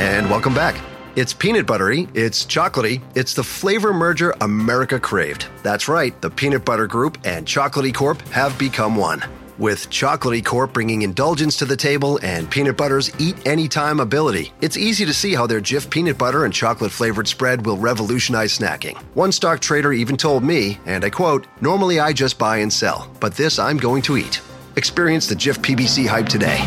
And welcome back. It's peanut buttery, it's chocolatey, it's the flavor merger America craved. That's right, the Peanut Butter Group and Chocolatey Corp have become one. With Chocolatey Corp bringing indulgence to the table and Peanut Butter's eat anytime ability, it's easy to see how their Jif peanut butter and chocolate flavored spread will revolutionize snacking. One stock trader even told me, and I quote, Normally I just buy and sell, but this I'm going to eat. Experience the Jif PBC hype today.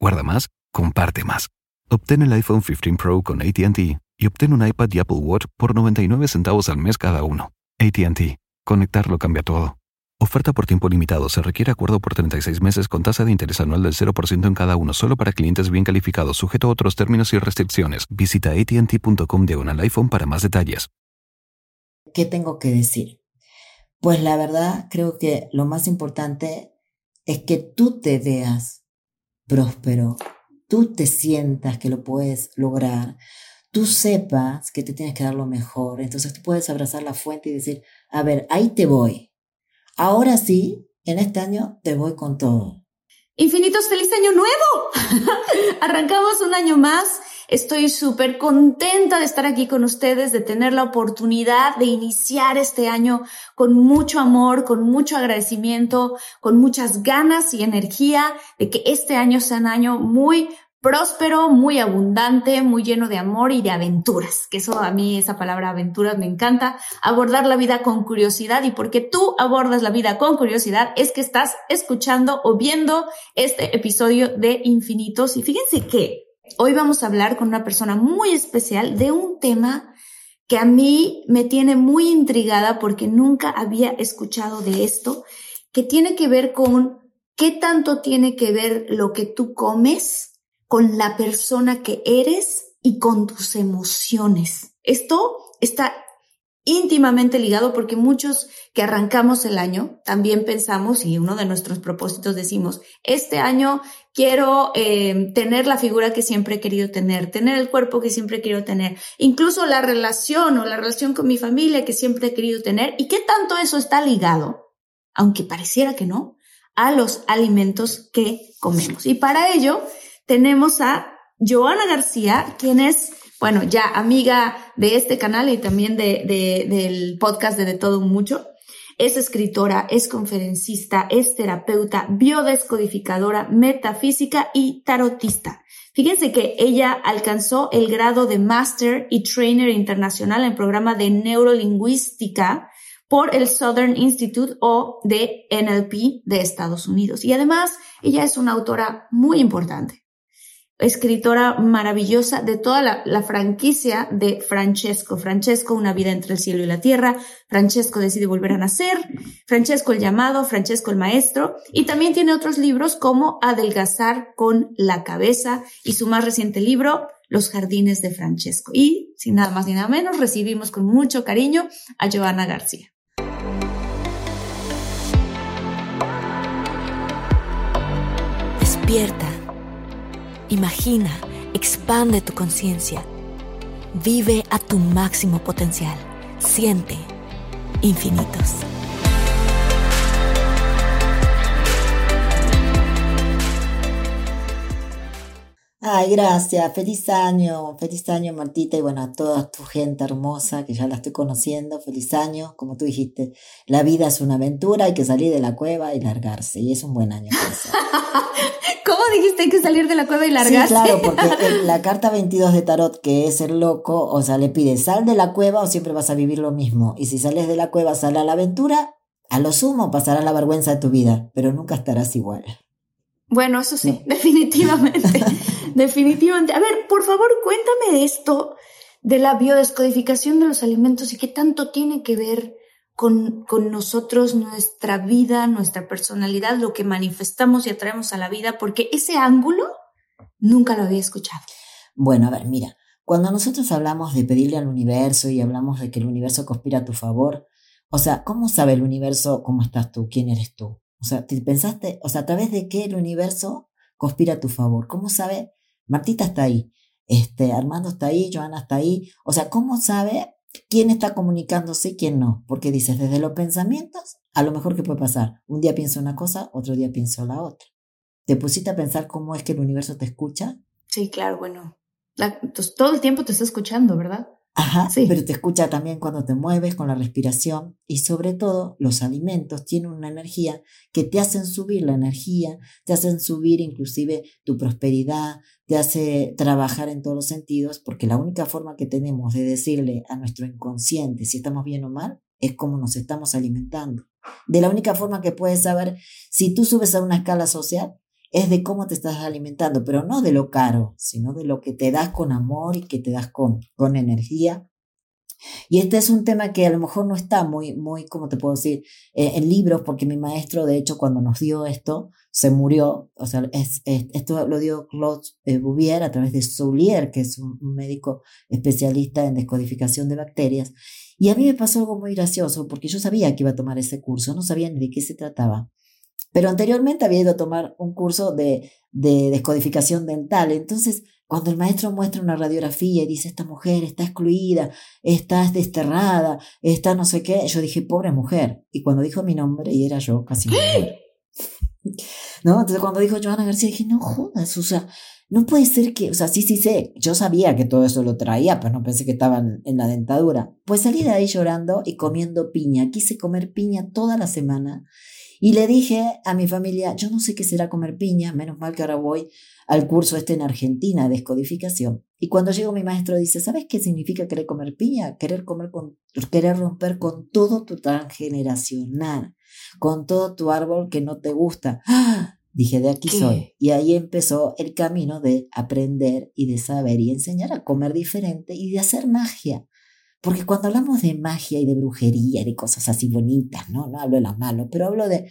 Guarda más comparte más. Obtén el iPhone 15 Pro con ATT y obtén un iPad y Apple Watch por 99 centavos al mes cada uno. ATT. Conectarlo cambia todo. Oferta por tiempo limitado. Se requiere acuerdo por 36 meses con tasa de interés anual del 0% en cada uno, solo para clientes bien calificados, sujeto a otros términos y restricciones. Visita ATT.com de un iPhone para más detalles. ¿Qué tengo que decir? Pues la verdad, creo que lo más importante es que tú te veas próspero, tú te sientas que lo puedes lograr, tú sepas que te tienes que dar lo mejor, entonces tú puedes abrazar la fuente y decir, a ver, ahí te voy. Ahora sí, en este año te voy con todo. Infinitos, feliz año nuevo. Arrancamos un año más Estoy súper contenta de estar aquí con ustedes, de tener la oportunidad de iniciar este año con mucho amor, con mucho agradecimiento, con muchas ganas y energía de que este año sea un año muy próspero, muy abundante, muy lleno de amor y de aventuras, que eso a mí esa palabra aventuras me encanta, abordar la vida con curiosidad. Y porque tú abordas la vida con curiosidad es que estás escuchando o viendo este episodio de Infinitos. Y fíjense que Hoy vamos a hablar con una persona muy especial de un tema que a mí me tiene muy intrigada porque nunca había escuchado de esto, que tiene que ver con qué tanto tiene que ver lo que tú comes con la persona que eres y con tus emociones. Esto está íntimamente ligado porque muchos que arrancamos el año también pensamos y uno de nuestros propósitos decimos, este año quiero eh, tener la figura que siempre he querido tener, tener el cuerpo que siempre he querido tener, incluso la relación o la relación con mi familia que siempre he querido tener y qué tanto eso está ligado, aunque pareciera que no, a los alimentos que comemos. Y para ello tenemos a Joana García, quien es bueno, ya amiga de este canal y también de, del podcast de De Todo Mucho. Es escritora, es conferencista, es terapeuta, biodescodificadora, metafísica y tarotista. Fíjense que ella alcanzó el grado de Master y Trainer Internacional en programa de Neurolingüística por el Southern Institute o de NLP de Estados Unidos. Y además, ella es una autora muy importante escritora maravillosa de toda la, franquicia de Francesco. Francesco, Una vida entre el cielo y la tierra. Francesco decide volver a nacer. Francesco el llamado. Francesco el maestro. Y también tiene otros libros como Adelgazar con la cabeza y su más reciente libro, Los jardines de Francesco. Y sin nada más ni nada menos, recibimos con mucho cariño a Joana García. Despierta Imagina, expande tu conciencia. Vive a tu máximo potencial. Siente infinitos. Ay, gracias. Feliz año. Feliz año, Martita. Y bueno, a toda tu gente hermosa que ya la estoy conociendo. Feliz año. Como tú dijiste, la vida es una aventura. Hay que salir de la cueva y largarse. Y es un buen año. ¿Cómo dijiste hay que salir de la cueva y largarse? Sí, claro, porque la carta 22 de Tarot, que es el loco, o sea, le pide sal de la cueva o siempre vas a vivir lo mismo. Y si sales de la cueva, sal a la aventura. A lo sumo pasarás la vergüenza de tu vida, pero nunca estarás igual. Bueno, eso sí, definitivamente. definitivamente. A ver, por favor, cuéntame de esto, de la biodescodificación de los alimentos y qué tanto tiene que ver con, con nosotros, nuestra vida, nuestra personalidad, lo que manifestamos y atraemos a la vida, porque ese ángulo Nunca lo había escuchado. Bueno, a ver, mira, cuando nosotros hablamos de pedirle al universo y hablamos de que el universo conspira a tu favor, o sea, ¿cómo sabe el universo cómo estás tú, quién eres tú? O sea, ¿te pensaste, o sea, a través de qué el universo conspira a tu favor? ¿Cómo sabe? Martita está ahí, este, Armando está ahí, Joana está ahí. O sea, ¿cómo sabe quién está comunicándose y quién no? Porque dices, desde los pensamientos, a lo mejor que puede pasar. Un día pienso una cosa, otro día pienso la otra. ¿Te pusiste a pensar cómo es que el universo te escucha? Sí, claro, bueno. Pues, todo el tiempo te está escuchando, ¿verdad? Ajá, sí. pero te escucha también cuando te mueves con la respiración y sobre todo los alimentos tienen una energía que te hacen subir la energía, te hacen subir inclusive tu prosperidad, te hace trabajar en todos los sentidos, porque la única forma que tenemos de decirle a nuestro inconsciente si estamos bien o mal es cómo nos estamos alimentando. De la única forma que puedes saber si tú subes a una escala social es de cómo te estás alimentando, pero no de lo caro, sino de lo que te das con amor y que te das con, con energía. Y este es un tema que a lo mejor no está muy, muy, ¿cómo te puedo decir? Eh, en libros, porque mi maestro, de hecho, cuando nos dio esto, se murió. O sea, es, esto lo dio Claude eh, Bouvier a través de Soulier, que es un médico especialista en descodificación de bacterias. Y a mí me pasó algo muy gracioso, porque yo sabía que iba a tomar ese curso, no sabía ni de qué se trataba. Pero anteriormente había ido a tomar un curso de, de descodificación dental. Entonces, cuando el maestro muestra una radiografía y dice, esta mujer está excluida, está desterrada, está no sé qué, yo dije, pobre mujer. Y cuando dijo mi nombre, y era yo, casi mujer. ¿No? Entonces cuando dijo Joana García, dije, no jodas, o sea, no puede ser que, o sea, sí, sí sé, yo sabía que todo eso lo traía, pero no pensé que estaba en la dentadura. Pues salí de ahí llorando y comiendo piña. Quise comer piña toda la semana y le dije a mi familia, yo no sé qué será comer piña, menos mal que ahora voy al curso este en Argentina de descodificación. Y cuando llego mi maestro dice, ¿sabes qué significa querer comer piña? Querer comer con, querer romper con todo tu transgeneracional, con todo tu árbol que no te gusta. ¡Ah! Dije, de aquí soy. Y ahí empezó el camino de aprender y de saber y enseñar a comer diferente y de hacer magia. Porque cuando hablamos de magia y de brujería y de cosas así bonitas, ¿no? No hablo de lo malo, pero hablo de,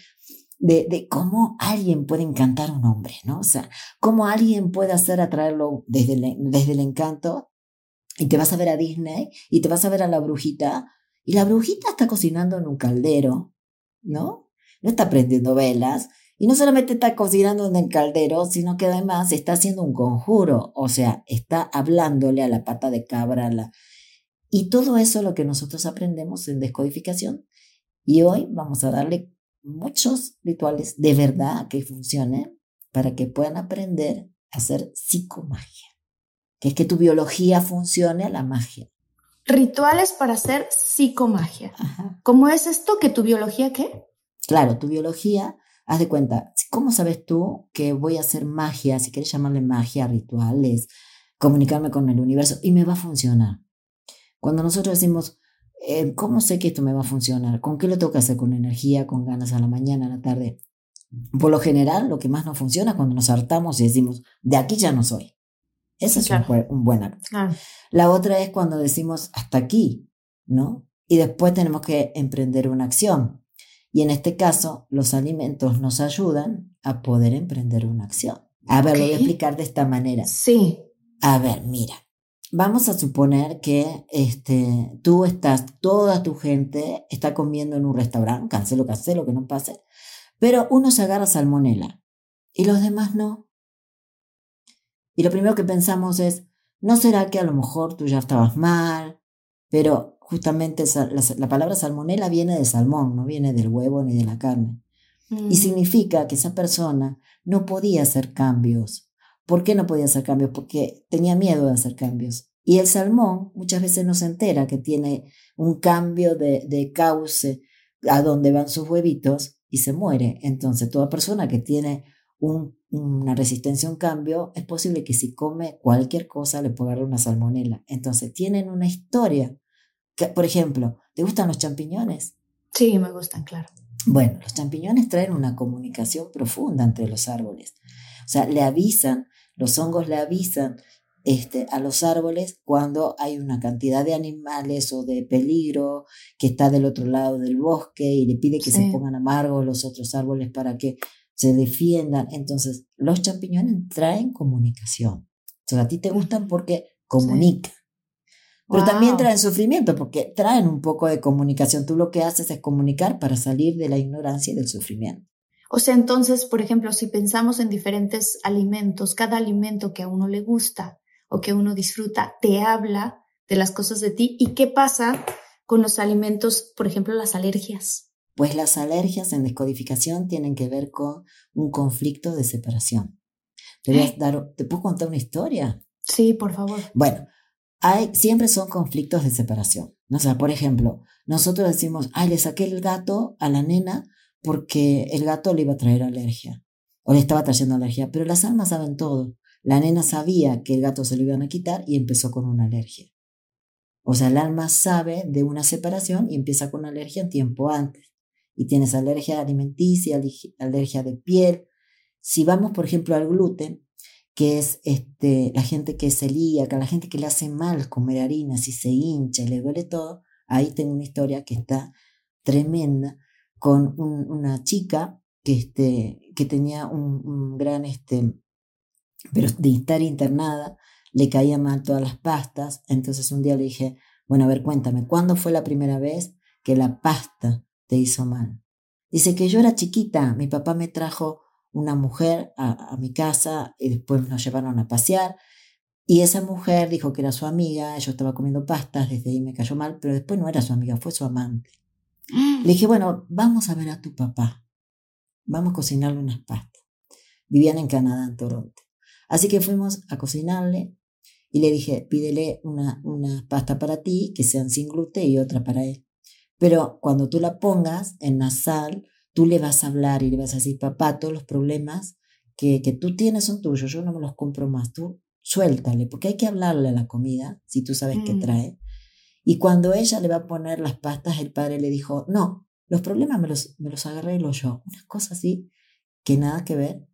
de, de, cómo alguien puede encantar a un hombre, ¿no? O sea, cómo alguien puede hacer atraerlo desde el, desde el encanto y te vas a ver a Disney y te vas a ver a la brujita y la brujita está cocinando en un caldero, ¿no? No está prendiendo velas y no solamente está cocinando en el caldero, sino que además está haciendo un conjuro, o sea, está hablándole a la pata de cabra, a la, y todo eso es lo que nosotros aprendemos en descodificación. Y hoy vamos a darle muchos rituales de verdad que funcionen para que puedan aprender a hacer psicomagia, que es que tu biología funcione a la magia. Rituales para hacer psicomagia. ¿Cómo es esto que tu biología qué? Claro, tu biología, haz de cuenta, ¿cómo sabes tú que voy a hacer magia, si quieres llamarle magia, rituales, comunicarme con el universo y me va a funcionar? Cuando nosotros decimos, eh, ¿cómo sé que esto me va a funcionar? ¿Con qué lo tengo que hacer? ¿Con energía? ¿Con ganas a la mañana, a la tarde? Por lo general, lo que más nos funciona es cuando nos hartamos y decimos, de aquí ya no soy. Ese es un, buen acto. La otra es cuando decimos, hasta aquí, ¿no? Y después tenemos que emprender una acción. Y en este caso, los alimentos nos ayudan a poder emprender una acción. A ver, lo voy a explicar de esta manera. Sí. A ver, mira, Vamos a suponer que este, tú estás, toda tu gente está comiendo en un restaurante, cancelo, cancelo, que no pase, pero uno se agarra salmonela y los demás no. Y lo primero que pensamos es, ¿no será que a lo mejor tú ya estabas mal? Pero justamente la, palabra salmonela viene de salmón, no viene del huevo ni de la carne. Y mm. significa que esa persona no podía hacer cambios ¿Por qué no podía hacer cambios? Porque tenía miedo de hacer cambios. Y el salmón muchas veces no se entera que tiene un cambio de, cauce a donde van sus huevitos y se muere. Entonces, toda persona que tiene una resistencia a un cambio, es posible que si come cualquier cosa le pueda dar una salmonela. Entonces, tienen una historia. por ejemplo, ¿te gustan los champiñones? Sí, me gustan, claro. Bueno, los champiñones traen una comunicación profunda entre los árboles. O sea, le avisan los hongos le avisan este, a los árboles cuando hay una cantidad de animales o de peligro que está del otro lado del bosque y le pide que se pongan amargos los otros árboles para que se defiendan. Entonces, los champiñones traen comunicación. Entonces, a ti te gustan porque comunican. Pero también traen sufrimiento porque traen un poco de comunicación. Tú lo que haces es comunicar para salir de la ignorancia y del sufrimiento. O sea, entonces, por ejemplo, si pensamos en diferentes alimentos, cada alimento que a uno le gusta o que uno disfruta te habla de las cosas de ti. ¿Y qué pasa con los alimentos, por ejemplo, las alergias? Pues las alergias en descodificación tienen que ver con un conflicto de separación. Te, voy a ¿Eh? dar, ¿te puedo contar una historia? Sí, por favor. Bueno, hay, siempre son conflictos de separación. O sea, por ejemplo, nosotros decimos, ay, le saqué el gato a la nena porque el gato le iba a traer alergia o le estaba trayendo alergia, pero las almas saben todo. La nena sabía que el gato se lo iban a quitar y empezó con una alergia. O sea, el alma sabe de una separación y empieza con alergia en tiempo antes. Y tienes alergia alimenticia, alergia de piel. Si vamos, por ejemplo, al gluten, que es este, la gente que es celíaca, la gente que le hace mal comer harina, si se hincha le duele todo, ahí tengo una historia que está tremenda con una chica que, este, que tenía un, gran, este, pero de estar internada, le caía mal todas las pastas, entonces un día le dije, bueno, a ver, cuéntame, ¿cuándo fue la primera vez que la pasta te hizo mal? Dice que yo era chiquita, mi papá me trajo una mujer a, a mi casa y después nos llevaron a pasear y esa mujer dijo que era su amiga, yo estaba comiendo pastas, desde ahí me cayó mal, pero después no era su amiga, fue su amante. Le dije, bueno, vamos a ver a tu papá. Vamos a cocinarle unas pastas. Vivían en Canadá, en Toronto. Así que fuimos a cocinarle y le dije, pídele una, una pasta para ti, que sean sin gluten y otra para él. Pero cuando tú la pongas en la sal, tú le vas a hablar y le vas a decir, papá, todos los problemas que, que tú tienes son tuyos, yo no me los compro más, tú suéltale, porque hay que hablarle a la comida, si tú sabes qué mm. trae. Y cuando ella le va a poner las pastas, el padre le dijo, no, los problemas me los, me los arreglo yo. Una cosa así que nada que ver.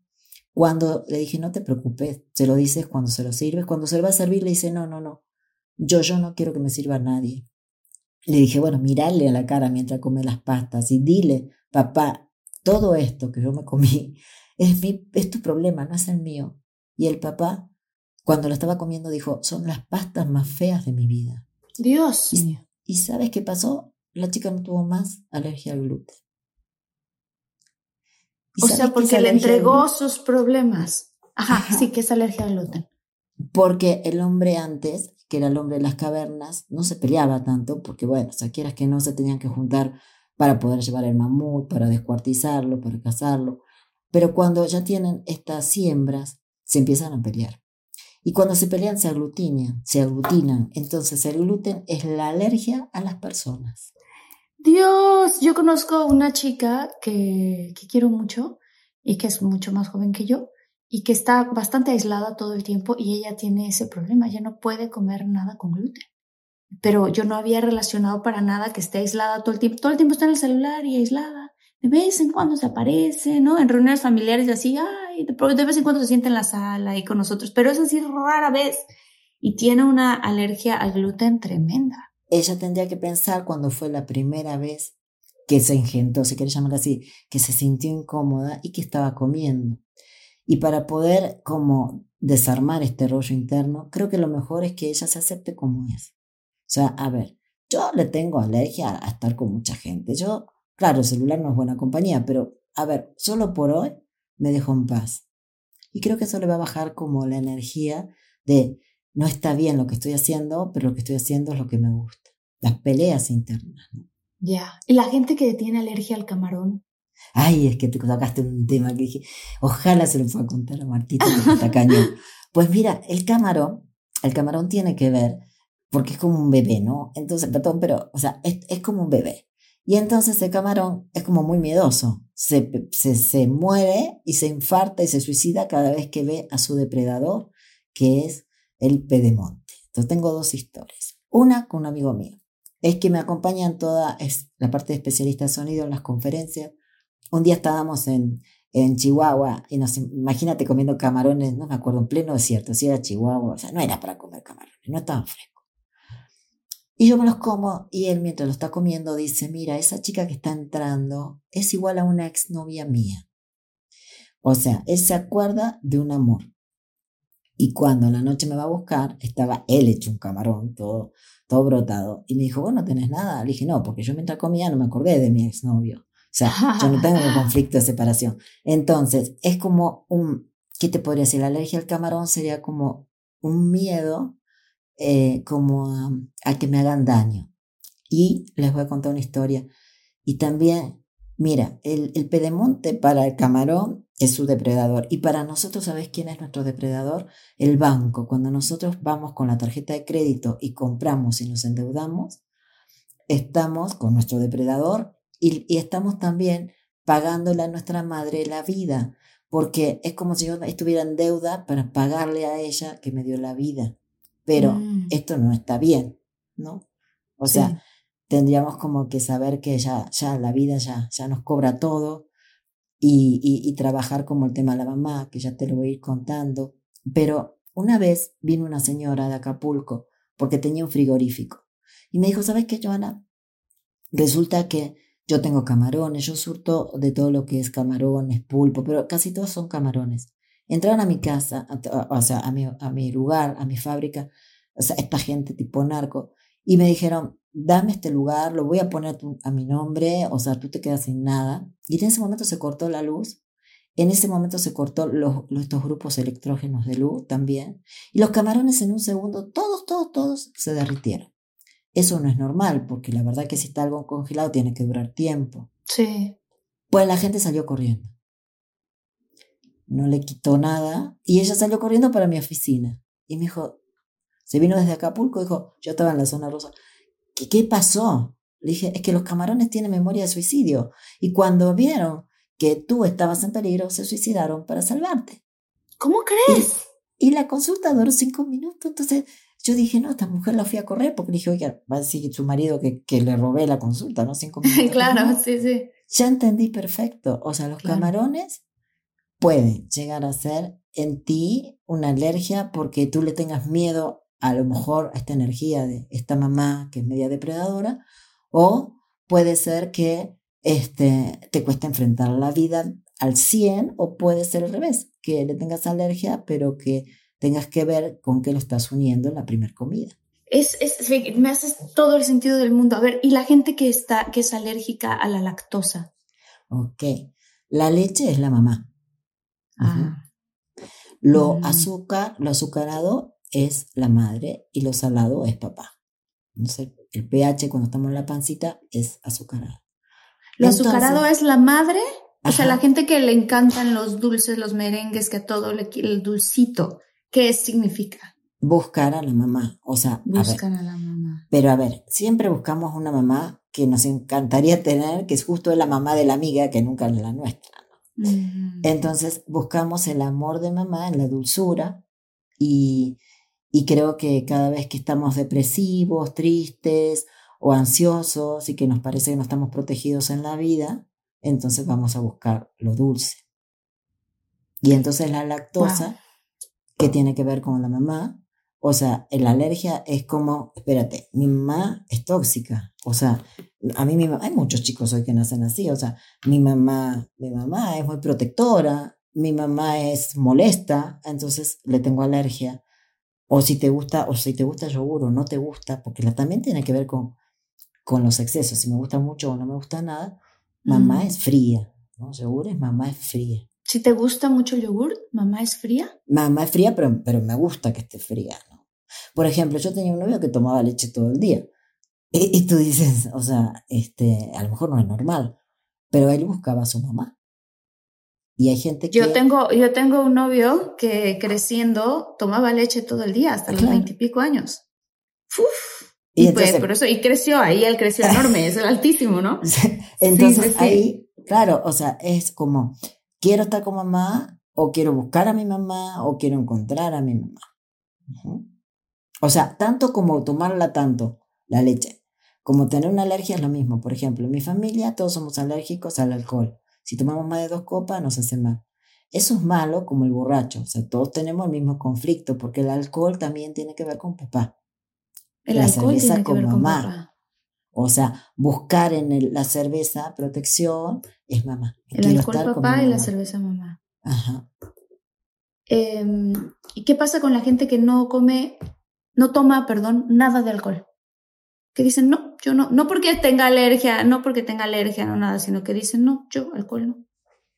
Cuando le dije, no te preocupes, se lo dices cuando se lo sirves. Cuando se le va a servir, le dice, no, no, no, yo, yo no quiero que me sirva a nadie. Le dije, bueno, mirarle a la cara mientras come las pastas y dile, papá, todo esto que yo me comí es, mi, es tu problema, no es el mío. Y el papá, cuando lo estaba comiendo, dijo, son las pastas más feas de mi vida. Dios ¿Y, sabes qué pasó? La chica no tuvo más alergia al gluten. O sea, porque le entregó sus problemas. Ajá, sí, que es alergia al gluten. Porque el hombre antes, que era el hombre de las cavernas, no se peleaba tanto, porque bueno, o sea, quieras que no se tenían que juntar para poder llevar el mamut, para descuartizarlo, para cazarlo. Pero cuando ya tienen estas siembras, se empiezan a pelear. Y cuando se pelean se aglutinan, se aglutinan. Entonces el gluten es la alergia a las personas. Dios, yo conozco una chica que, que quiero mucho y que es mucho más joven que yo y que está bastante aislada todo el tiempo y ella tiene ese problema, ella no puede comer nada con gluten. Pero yo no había relacionado para nada que esté aislada todo el tiempo, todo el tiempo está en el celular y aislada. De vez en cuando se aparece, ¿no? En reuniones familiares así, ay, de vez en cuando se siente en la sala y con nosotros, pero es así rara vez. Y tiene una alergia al gluten tremenda. Ella tendría que pensar cuando fue la primera vez que se engentó, si quieres llamarlo así, que se sintió incómoda y que estaba comiendo. Y para poder como desarmar este rollo interno, creo que lo mejor es que ella se acepte como es. O sea, a ver, yo le tengo alergia a estar con mucha gente. Yo Claro, el celular no es buena compañía, pero a ver, solo por hoy me dejo en paz. Y creo que eso le va a bajar como la energía de no está bien lo que estoy haciendo, pero lo que estoy haciendo es lo que me gusta. Las peleas internas. Ya. ¿Y la gente que tiene alergia al camarón? Ay, es que te tocaste un tema que dije, ojalá se lo pueda contar a Martita que está cañón. Pues mira, el camarón, el camarón tiene que ver, porque es como un bebé, ¿no? Entonces, perdón, pero, o sea, es, es como un bebé. Y entonces el camarón es como muy miedoso. Se, se, muere y se infarta y se suicida cada vez que ve a su depredador, que es el pedemonte. Entonces tengo dos historias. Una con un amigo mío. Es que me acompaña en toda es la parte de especialista de sonido en las conferencias. Un día estábamos en, en Chihuahua y nos imagínate comiendo camarones, no me acuerdo, en pleno desierto, si era Chihuahua, o sea, no era para comer camarones, no estaban frescos. Y yo me los como y él mientras lo está comiendo dice, mira, esa chica que está entrando es igual a una exnovia mía. O sea, él se acuerda de un amor. Y cuando en la noche me va a buscar, estaba él hecho un camarón, todo, todo brotado. Y me dijo, bueno, ¿no tenés nada? Le dije, no, porque yo mientras comía no me acordé de mi exnovio. O sea, yo no tengo un conflicto de separación. Entonces, es como un, ¿qué te podría decir? La alergia al camarón sería como un miedo eh, como a, que me hagan daño. Y les voy a contar una historia. Y también, mira, el, el pedemonte para el camarón es su depredador. Y para nosotros, ¿sabes quién es nuestro depredador? El banco. Cuando nosotros vamos con la tarjeta de crédito y compramos y nos endeudamos, estamos con nuestro depredador y, y estamos también pagándole a nuestra madre la vida, porque es como si yo estuviera en deuda para pagarle a ella que me dio la vida. Pero mm. esto no está bien, ¿no? O sea, tendríamos como que saber que ya, ya la vida ya, ya nos cobra todo y, y, trabajar como el tema de la mamá, que ya te lo voy a ir contando. Pero una vez vino una señora de Acapulco porque tenía un frigorífico y me dijo, ¿sabes qué, Joana? Resulta que yo tengo camarones, yo surto de todo lo que es camarones, pulpo, pero casi todos son camarones. Entraron a mi casa, o sea, a mi, a mi lugar, a mi fábrica, o sea, esta gente tipo narco, y me dijeron, dame este lugar, lo voy a poner a, mi nombre, o sea, tú te quedas sin nada. Y en ese momento se cortó la luz, en ese momento se cortó los, estos grupos electrógenos de luz también, y los camarones en un segundo, todos, todos, todos se derritieron. Eso no es normal, porque la verdad que si está algo congelado tiene que durar tiempo. Sí. Pues la gente salió corriendo. No le quitó nada y ella salió corriendo para mi oficina. Y me dijo, se vino desde Acapulco, dijo, yo estaba en la zona rosa. ¿Qué, qué pasó? Le dije, es que los camarones tienen memoria de suicidio. Y cuando vieron que tú estabas en peligro, se suicidaron para salvarte. ¿Cómo crees? Y, y la consulta duró cinco minutos. Entonces yo dije, no, esta mujer la fui a correr porque dije, oiga, va a decir su marido que, que le robé la consulta, ¿no? Cinco minutos. claro, sí, sí. Ya entendí perfecto. O sea, los camarones pueden llegar a ser en ti una alergia porque tú le tengas miedo a lo mejor a esta energía de esta mamá que es media depredadora, o puede ser que este, te cueste enfrentar la vida al 100, o puede ser al revés, que le tengas alergia, pero que tengas que ver con qué lo estás uniendo en la primera comida. Es, es, me haces todo el sentido del mundo. A ver, ¿y la gente que, está, que es alérgica a la lactosa? Ok, la leche es la mamá. Ah. Lo mm. azúcar, lo azucarado es la madre y lo salado es papá. Entonces, el pH cuando estamos en la pancita es azucarado. ¿Lo azucarado es la madre? O sea, la gente que le encantan los dulces, los merengues, que todo le el dulcito. ¿Qué significa? Buscar a la mamá, o sea, buscar a, la mamá. Pero a ver, siempre buscamos una mamá que nos encantaría tener, que es justo la mamá de la amiga, que nunca es la nuestra. Entonces buscamos el amor de mamá en la dulzura y, y creo que cada vez que estamos depresivos, tristes o ansiosos y que nos parece que no estamos protegidos en la vida, entonces vamos a buscar lo dulce. Y entonces la lactosa que tiene que ver con la mamá. O sea, la alergia es como, espérate, mi mamá es tóxica. O sea, a mí mi mamá, hay muchos chicos hoy que nacen así. O sea, mi mamá, mi mamá es muy protectora, mi mamá es molesta, entonces le tengo alergia. O si te gusta, o si te gusta yogur o no te gusta, porque la, también tiene que ver con, con los excesos. Si me gusta mucho o no me gusta nada, mamá es fría. ¿no? Yogur es mamá es fría. Si te gusta mucho el yogur, mamá es fría. Mamá es fría, pero, pero me gusta que esté fría, ¿no? Por ejemplo, yo tenía un novio que tomaba leche todo el día. Y, tú dices, o sea, este, a lo mejor no es normal, pero él buscaba a su mamá. Y hay gente que... Yo tengo, yo tengo un novio que creciendo tomaba leche todo el día, hasta los veintipico años. Uf. Y, pues, por eso, y creció, ahí él creció enorme, es el altísimo, ¿no? Entonces ahí, claro, o sea, es como, quiero estar con mamá o quiero buscar a mi mamá o quiero encontrar a mi mamá. O sea, tanto como tomarla tanto, la leche, como tener una alergia es lo mismo. Por ejemplo, en mi familia todos somos alérgicos al alcohol. Si tomamos más de dos copas nos hace mal. Eso es malo como el borracho. O sea, todos tenemos el mismo conflicto porque el alcohol también tiene que ver con papá. El alcohol tiene que ver con mamá. O sea, buscar en la cerveza protección es mamá. El alcohol papá y la cerveza mamá. Ajá. Em, ¿Y qué pasa con la gente que no come, no toma, perdón, nada de alcohol? Que dicen, no, yo no, no porque tenga alergia, no porque tenga alergia, no nada, sino que dicen, no, yo alcohol no.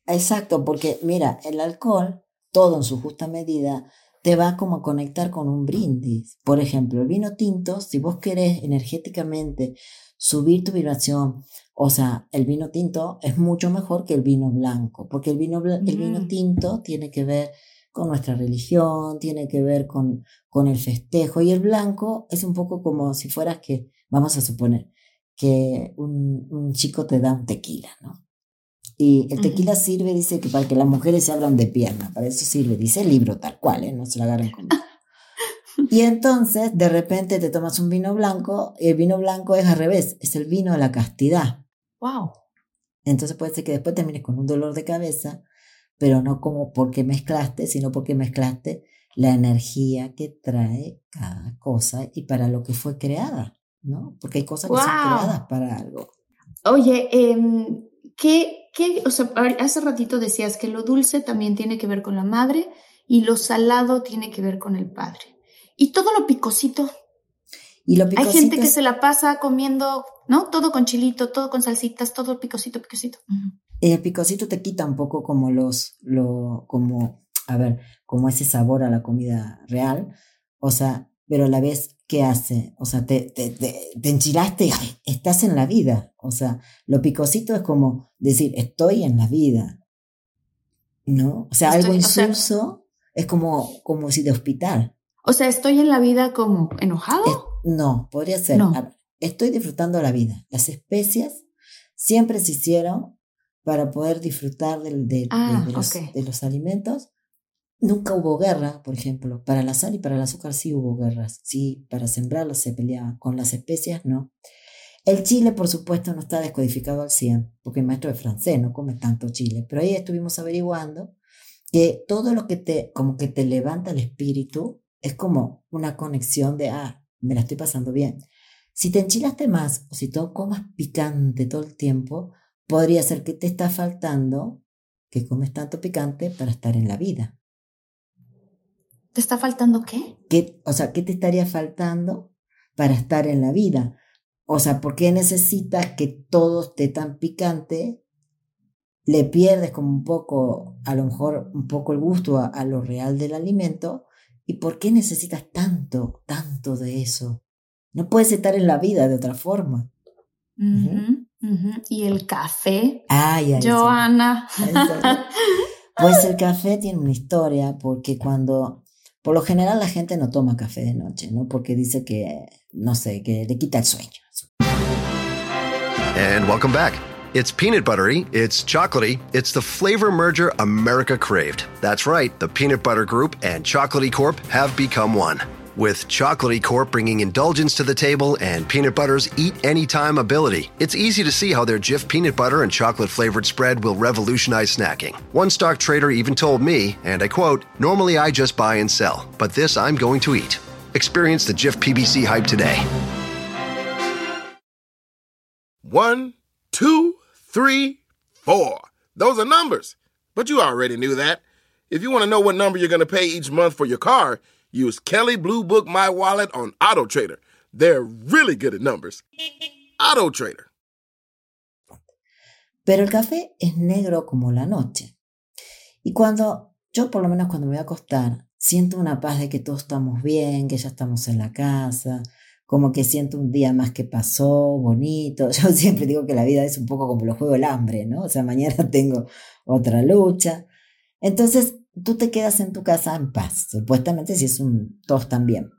Exacto, porque mira, el alcohol, todo en su justa medida, te va como a conectar con un brindis. Por ejemplo, el vino tinto, si vos querés energéticamente subir tu vibración, o sea, el vino tinto es mucho mejor que el vino blanco, porque el vino, el vino tinto tiene que ver con nuestra religión, tiene que ver con, con el festejo, y el blanco es un poco como si fueras que, vamos a suponer, que un, un chico te da un tequila, ¿no? Y el tequila sirve, dice que para que las mujeres se abran de pierna, para eso sirve, dice el libro tal cual, ¿eh? no se lo agarren con Y entonces, de repente te tomas un vino blanco, y el vino blanco es al revés, es el vino de la castidad. Wow. Entonces puede ser que después termines con un dolor de cabeza, pero no como porque mezclaste, sino porque mezclaste la energía que trae cada cosa y para lo que fue creada, ¿no? Porque hay cosas que son creadas para algo. Oye, em, ¿qué, qué, o sea, hace ratito decías que lo dulce también tiene que ver con la madre y lo salado tiene que ver con el padre. Y todo lo picosito. Y lo Hay gente que se la pasa comiendo, ¿no? Todo con chilito, todo con salsitas, todo picosito, picosito. El picosito te quita un poco como los, lo, como, a ver, como ese sabor a la comida real. O sea, pero a la vez, ¿qué hace? O sea, te, te, te, te enchilaste y ay, estás en la vida. O sea, lo picosito es como decir, estoy en la vida. ¿No? O sea, algo Estoy- o sea- insulso es como, como si de hospital. O sea, estoy en la vida como enojado. Es- no, podría ser. No. ver, estoy disfrutando la vida. Las especias siempre se hicieron para poder disfrutar de, de- Ah, de los, ok. de los alimentos. Nunca hubo guerra, por ejemplo. Para la sal y para el azúcar sí hubo guerras. Sí, para sembrarlos se peleaba. Con las especias no. El chile, por supuesto, no está descodificado al 100, porque el maestro de francés no come tanto chile. Pero ahí estuvimos averiguando que todo lo que te, como que te levanta el espíritu, es como una conexión de, ah, me la estoy pasando bien. Si te enchilaste más o si tú comas picante todo el tiempo, podría ser que te está faltando que comes tanto picante para estar en la vida. ¿Te está faltando qué? ¿Qué, o sea, ¿qué te estaría faltando para estar en la vida? O sea, ¿por qué necesitas que todo esté tan picante? Le pierdes como un poco, a lo mejor un poco el gusto a, a lo real del alimento. ¿Y por qué necesitas tanto, tanto de eso? No puedes estar en la vida de otra forma. Y el café. Ay, ay, sí. Joana. Pues el café tiene una historia porque cuando, por lo general la gente no toma café de noche, ¿no? Porque dice que, no sé, que le quita el sueño. And welcome back. It's peanut buttery, it's chocolatey, it's the flavor merger America craved. That's right, the Peanut Butter Group and Chocolatey Corp have become one. With Chocolatey Corp bringing indulgence to the table and Peanut Butter's eat anytime ability, it's easy to see how their Jif peanut butter and chocolate flavored spread will revolutionize snacking. One stock trader even told me, and I quote, Normally I just buy and sell, but this I'm going to eat. Experience the Jif PBC hype today. One, two, three, four. Those are numbers. But you already knew that. If you want to know what number you're going to pay each month for your car, use Kelly Blue Book My Wallet on Auto Trader. They're really good at numbers. Auto Trader. Pero el café es negro como la noche. Y cuando, yo por lo menos cuando me voy a acostar, siento una paz de que todos estamos bien, que ya estamos en la casa, como que siento un día más que pasó, bonito. Yo siempre digo que la vida es un poco como los juegos del hambre, ¿no? O sea, mañana tengo otra lucha. Entonces, tú te quedas en tu casa en paz, supuestamente si es un todos también.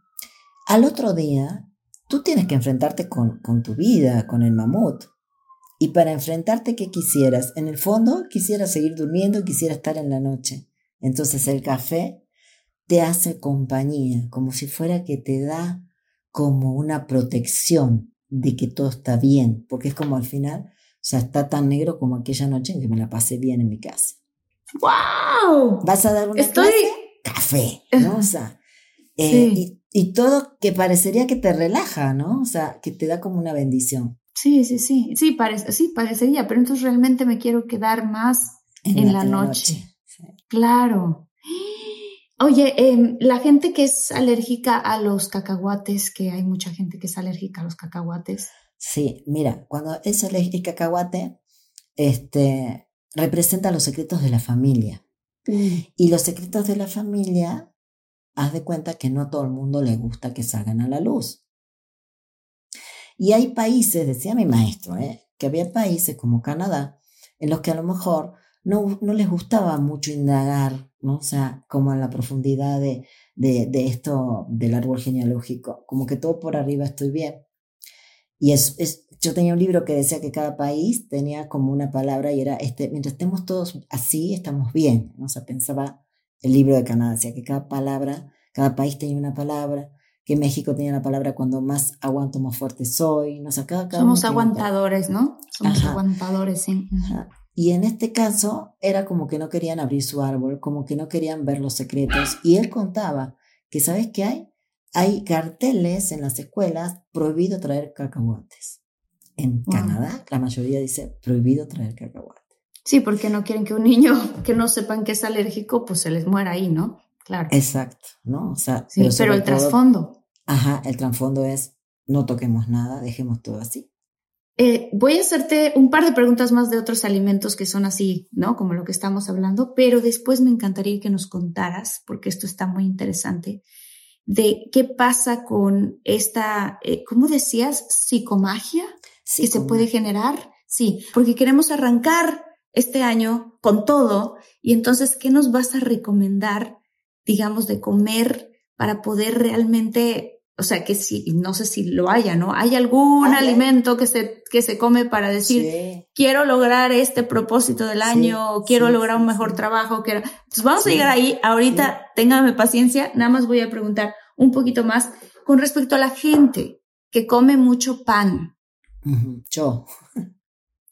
Al otro día, tú tienes que enfrentarte con, con tu vida, con el mamut. Y para enfrentarte, ¿qué quisieras? En el fondo, quisiera seguir durmiendo, quisiera estar en la noche. Entonces el café te hace compañía, como si fuera que te da como una protección de que todo está bien, porque es como al final, o sea, está tan negro como aquella noche en que me la pasé bien en mi casa. ¡Wow! ¿Vas a dar una Estoy. clase? Café, ¿no? O sea, eh, Sí. y, y todo que parecería que te relaja, ¿no? O sea, que te da como una bendición. Sí, sí, sí. Sí, parece, sí, parecería, pero entonces realmente me quiero quedar más en, la, noche. Sí. Claro. Oye, em, la gente que es alérgica a los cacahuates, que hay mucha gente que es alérgica a los cacahuates. Sí, mira, cuando es alérgica a cacahuate, este, representa los secretos de la familia. Mm. Y los secretos de la familia, haz de cuenta que no a todo el mundo le gusta que salgan a la luz. Y hay países, decía mi maestro, ¿eh? que había países como Canadá, en los que a lo mejor no, no les gustaba mucho indagar, ¿no? O sea, como en la profundidad de, de, de, esto del árbol genealógico, como que todo por arriba estoy bien. Y es, es, yo tenía un libro que decía que cada país tenía como una palabra y era, este, mientras estemos todos así, estamos bien, ¿no? O sea, pensaba el libro de Canadá, decía que cada palabra, cada país tenía una palabra, que México tenía la palabra cuando más aguanto, más fuerte soy. No, Somos aguantadores, ¿no? Somos aguantadores, sí. Y en este caso era como que no querían abrir su árbol, como que no querían ver los secretos. Y él contaba que, ¿sabes qué hay? Hay carteles en las escuelas prohibido traer cacahuates. En Canadá, la mayoría dice prohibido traer cacahuates. Sí, porque no quieren que un niño que no sepan que es alérgico, pues se les muera ahí, ¿no? Claro. Exacto, ¿no? O sea, pero, el trasfondo. Ajá, el trasfondo es no toquemos nada, dejemos todo así. Eh, voy a hacerte un par de preguntas más de otros alimentos que son así, ¿no? Como lo que estamos hablando, pero después me encantaría que nos contaras, porque esto está muy interesante, de qué pasa con esta, eh, ¿cómo decías? Psicomagia que se puede generar. Sí, porque queremos arrancar este año con todo y entonces, ¿qué nos vas a recomendar digamos, de comer para poder realmente, o sea, que si, no sé si lo haya, ¿no? ¿Hay algún alimento que se, que se come para decir, quiero lograr este propósito del año, quiero lograr un mejor trabajo? Quiero... Entonces vamos a llegar ahí. Ahorita, téngame paciencia, nada más voy a preguntar un poquito más con respecto a la gente que come mucho pan. Yo.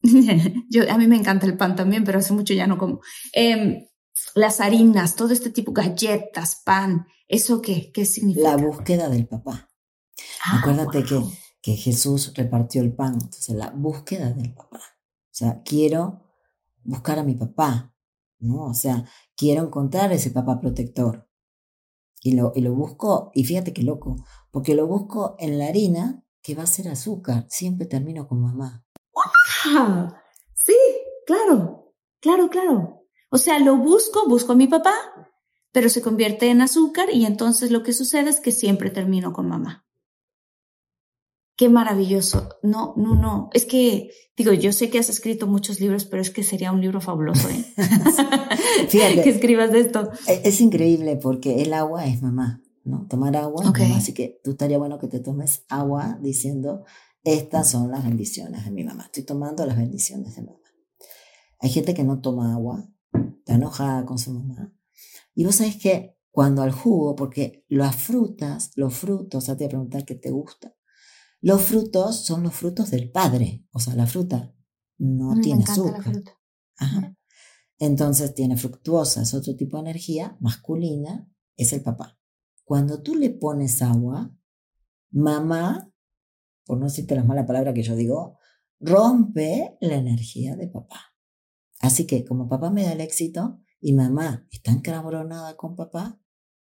Yo, a mí me encanta el pan también, pero hace mucho ya no como. Eh, las harinas, todo este tipo, galletas, pan, ¿eso qué? ¿Qué significa? La búsqueda del papá. Ah, Acuérdate que, que Jesús repartió el pan, entonces la búsqueda del papá. O sea, quiero buscar a mi papá, ¿no? O sea, quiero encontrar ese papá protector. Y lo, y lo busco, y fíjate qué loco, porque lo busco en la harina que va a ser azúcar. Siempre termino con mamá. Sí, claro, claro, claro. O sea, lo busco, busco a mi papá, pero se convierte en azúcar y entonces lo que sucede es que siempre termino con mamá. Qué maravilloso. No, no, no. Es que, digo, yo sé que has escrito muchos libros, pero es que sería un libro fabuloso, ¿eh? Fíjate. que escribas de esto. E, es, increíble porque el agua es mamá, ¿no? Tomar agua Así que tú estaría bueno que te tomes agua diciendo, estas son las bendiciones de mi mamá. Estoy tomando las bendiciones de mamá. Hay gente que no toma agua está enojada con su mamá. Y vos sabés que cuando al jugo, porque las frutas, los frutos, a te voy a preguntar qué te gusta. Los frutos son los frutos del padre, o sea, la fruta no tiene azúcar. Entonces tiene fructuosa, es otro tipo de energía, masculina, es el papá. Cuando tú le pones agua, mamá, por no decirte la mala palabra que yo digo, rompe la energía de papá. Así que como papá me da el éxito y mamá está encabronada con papá,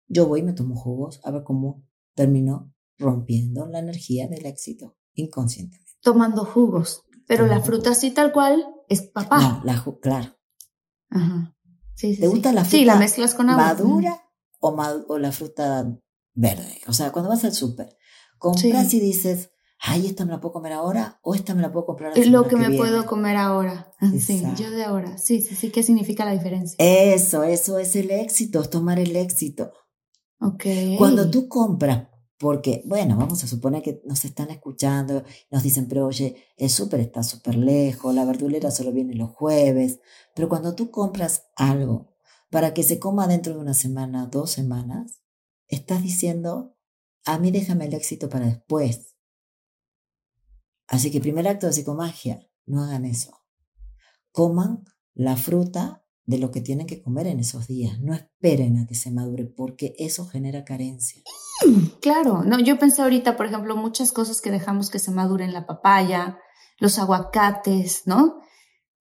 yo voy y me tomo jugos a ver cómo termino rompiendo la energía del éxito inconscientemente. Tomando jugos. Pero la fruta así tal cual es papá. No, la claro. Ajá. Sí, sí, ¿Te gusta la fruta sí, la mezclas con agua. madura o, o la fruta verde? O sea, cuando vas al súper, compras y dices, ay, esta me la puedo comer ahora o esta me la puedo comprar Es Lo que, me puedo comer ahora. Sí, yo de ahora. Sí, sí, sí. ¿Qué significa la diferencia? Eso, eso es el éxito, es tomar el éxito. Ok. Cuando tú compras, porque, bueno, vamos a suponer que nos están escuchando, nos dicen, pero oye, el súper está súper lejos, la verdulera solo viene los jueves, pero cuando tú compras algo para que se coma dentro de una semana, dos semanas, estás diciendo, a mí déjame el éxito para después Así que primer acto de psicomagia, no hagan eso. Coman la fruta de lo que tienen que comer en esos días. No esperen a que se madure porque eso genera carencia. Claro, no, yo pensé ahorita, por ejemplo, muchas cosas que dejamos que se maduren, la papaya, los aguacates, ¿no?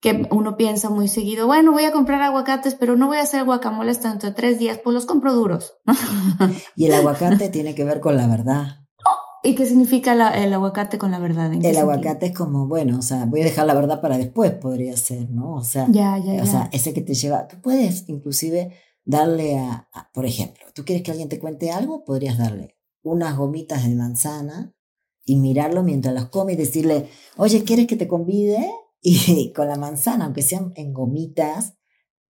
Que uno piensa muy seguido, bueno, voy a comprar aguacates, pero no voy a hacer guacamoles tanto de tres días, pues los compro duros. y el aguacate tiene que ver con la verdad. ¿Y qué significa el aguacate con la verdad? el aguacate es como, bueno, o sea, voy a dejar la verdad para después, podría ser, ¿no? O sea, ya, ya, o sea ese que te lleva, tú puedes inclusive darle a, por ejemplo, tú quieres que alguien te cuente algo, podrías darle unas gomitas de manzana y mirarlo mientras las come y decirle, oye, ¿quieres que te convide? Y con la manzana, aunque sean en gomitas,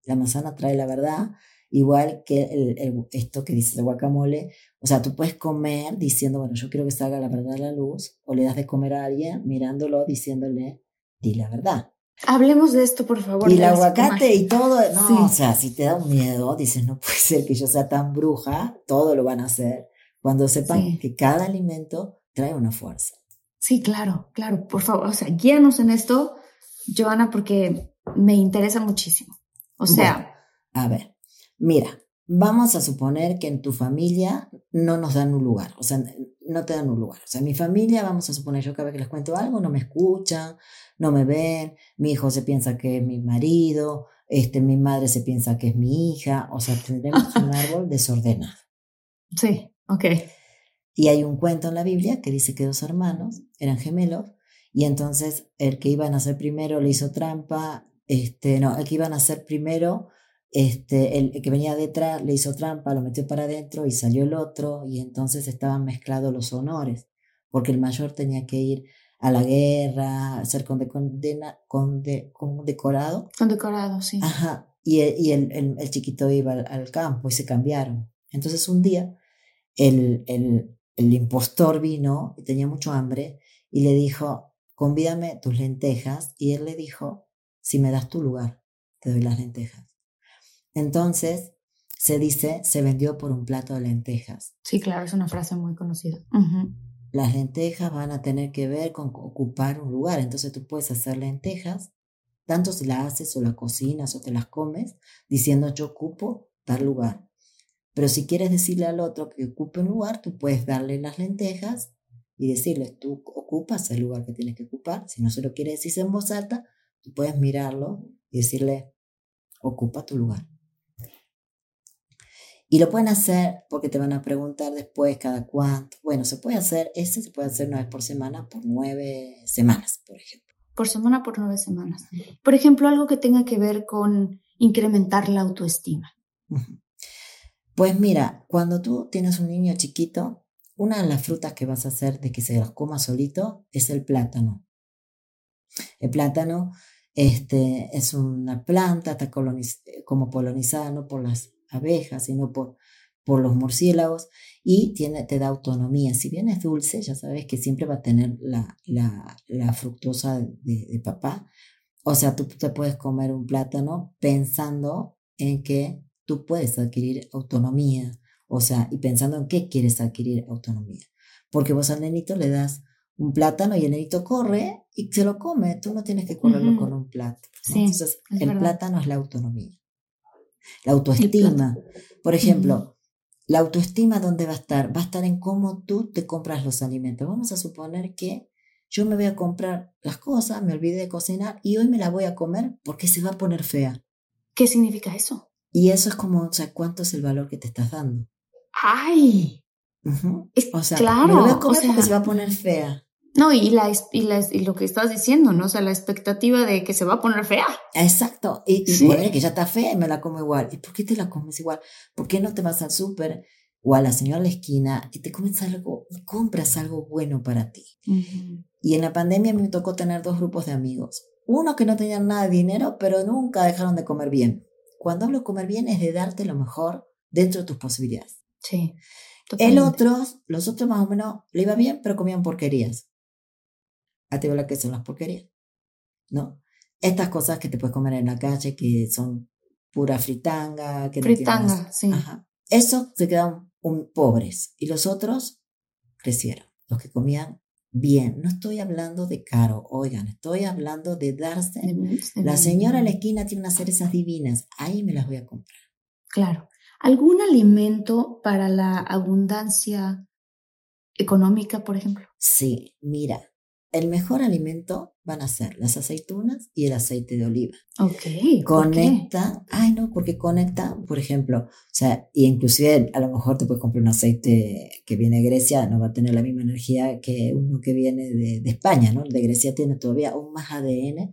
la manzana trae la verdad, igual que el, esto que dices de guacamole. O sea, tú puedes comer diciendo, bueno, yo quiero que salga la verdad a la luz, o le das de comer a alguien mirándolo, diciéndole, di la verdad. Hablemos de esto, por favor. Y el aguacate y todo, no, o sea, si te da un miedo, dices, no puede ser que yo sea tan bruja, todo lo van a hacer, cuando sepan que cada alimento trae una fuerza. Sí, claro, claro, por favor, o sea, guíanos en esto, Joana, porque me interesa muchísimo. O sea... a ver, mira, vamos a suponer que en tu familia no nos dan un lugar, o sea, no te dan un lugar. O sea, mi familia, vamos a suponer, yo cada vez que les cuento algo, no me escuchan, no me ven, mi hijo se piensa que es mi marido, este, mi madre se piensa que es mi hija, o sea, tendremos un árbol desordenado. Sí, ok. Y hay un cuento en la Biblia que dice que dos hermanos eran gemelos y entonces el que iba a nacer primero le hizo trampa, este, no, el que iba a nacer primero, este, el, que venía detrás le hizo trampa, lo metió para adentro y salió el otro y entonces estaban mezclados los honores, porque el mayor tenía que ir a la guerra, ser condena, conde, condecorado. Condecorado, sí. Ajá, y, y el, el, chiquito iba al, campo y se cambiaron. Entonces un día el, el, el impostor vino y tenía mucho hambre y le dijo, convídame tus lentejas. Y él le dijo, si me das tu lugar, te doy las lentejas. Entonces, se dice, se vendió por un plato de lentejas. Sí, claro, es una frase muy conocida. Las lentejas van a tener que ver con ocupar un lugar. Entonces tú puedes hacer lentejas, tanto si las haces o las cocinas o te las comes, diciendo yo ocupo tal lugar. Pero si quieres decirle al otro que ocupe un lugar, tú puedes darle las lentejas y decirles, tú ocupas el lugar que tienes que ocupar. Si no se lo quiere decir en voz alta, tú puedes mirarlo y decirle, ocupa tu lugar. Y lo pueden hacer porque te van a preguntar después cada cuánto. Bueno, se puede hacer, ese se puede hacer una vez por semana por nueve semanas, por ejemplo. Por semana por nueve semanas. Por ejemplo, algo que tenga que ver con incrementar la autoestima. Pues mira, cuando tú tienes un niño chiquito, una de las frutas que vas a hacer de que se las coma solito es el plátano. El plátano este, es una planta, está como polonizada no por las abejas, sino por, por los murciélagos y tiene, te da autonomía. Si bien es dulce, ya sabes que siempre va a tener la, la, fructosa de, de, papá. O sea, tú te puedes comer un plátano pensando en que tú puedes adquirir autonomía, o sea, y pensando en qué quieres adquirir autonomía. Porque vos al nenito le das un plátano y el nenito corre y se lo come. Tú no tienes que correrlo con un plato. Entonces, el plátano es la autonomía. La autoestima. Por ejemplo, la autoestima, ¿dónde va a estar? Va a estar en cómo tú te compras los alimentos. Vamos a suponer que yo me voy a comprar las cosas, me olvidé de cocinar y hoy me la voy a comer porque se va a poner fea. ¿Qué significa eso? Y eso es como, o sea, ¿cuánto es el valor que te estás dando? ¡Ay! o sea, claro, me lo voy a comer porque se va a poner fea. No, y, la, y, la, y, lo que estás diciendo, ¿no? O sea, la expectativa de que se va a poner fea. Exacto. Y, y que ya está fea y me la como igual. ¿Y por qué te la comes igual? ¿Por qué no te vas al súper o a la señora de la esquina y te comes algo, y compras algo bueno para ti? Y en la pandemia me tocó tener dos grupos de amigos. Uno que no tenían nada de dinero, pero nunca dejaron de comer bien. Cuando hablo de comer bien es de darte lo mejor dentro de tus posibilidades. Sí. El otro, los otros más o menos le iba bien, pero comían porquerías. A ti que son las porquerías, ¿no? Estas cosas que te puedes comer en la calle, que son pura fritanga, que fritanga, sí. Ajá. Eso se quedaron pobres y los otros crecieron, los que comían bien. No estoy hablando de caro, oigan, estoy hablando de darse. la señora en la esquina tiene unas cerezas divinas, ahí me las voy a comprar. Claro. ¿Algún alimento para la abundancia económica, por ejemplo? Sí, mira, el mejor alimento van a ser las aceitunas y el aceite de oliva. Ok. Conecta, ay no, porque conecta, por ejemplo, o sea, y inclusive a lo mejor te puedes comprar un aceite que viene de Grecia, no va a tener la misma energía que uno que viene de, de España, ¿no? De Grecia tiene todavía aún más ADN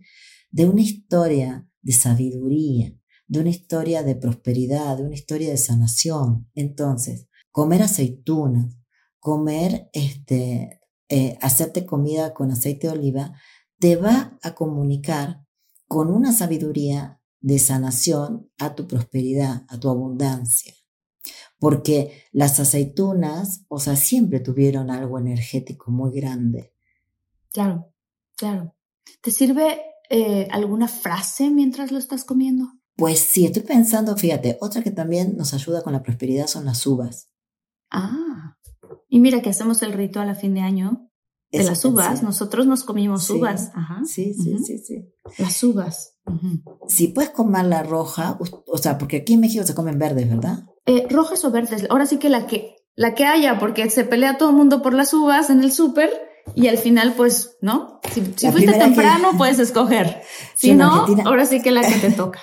de una historia de sabiduría, de una historia de prosperidad, de una historia de sanación. Entonces, comer aceitunas, comer este, eh, hacerte comida con aceite de oliva, te va a comunicar con una sabiduría de sanación a tu prosperidad, a tu abundancia. Porque las aceitunas, o sea, siempre tuvieron algo energético muy grande. Claro, claro. ¿Te sirve eh, alguna frase mientras lo estás comiendo? Pues sí, estoy pensando, fíjate, otra que también nos ayuda con la prosperidad son las uvas. Ah, y mira que hacemos el ritual a fin de año de las uvas. Nosotros nos comimos uvas. Ajá. Sí, sí, sí, sí. Las uvas. Si puedes comer la roja, o sea, porque aquí en México se comen verdes, ¿verdad? Eh, rojas o verdes. Ahora sí que la que la que haya, porque se pelea todo el mundo por las uvas en el súper y al final, pues, ¿no? Si, fuiste temprano, puedes escoger. Si no, ahora sí que la que te toca.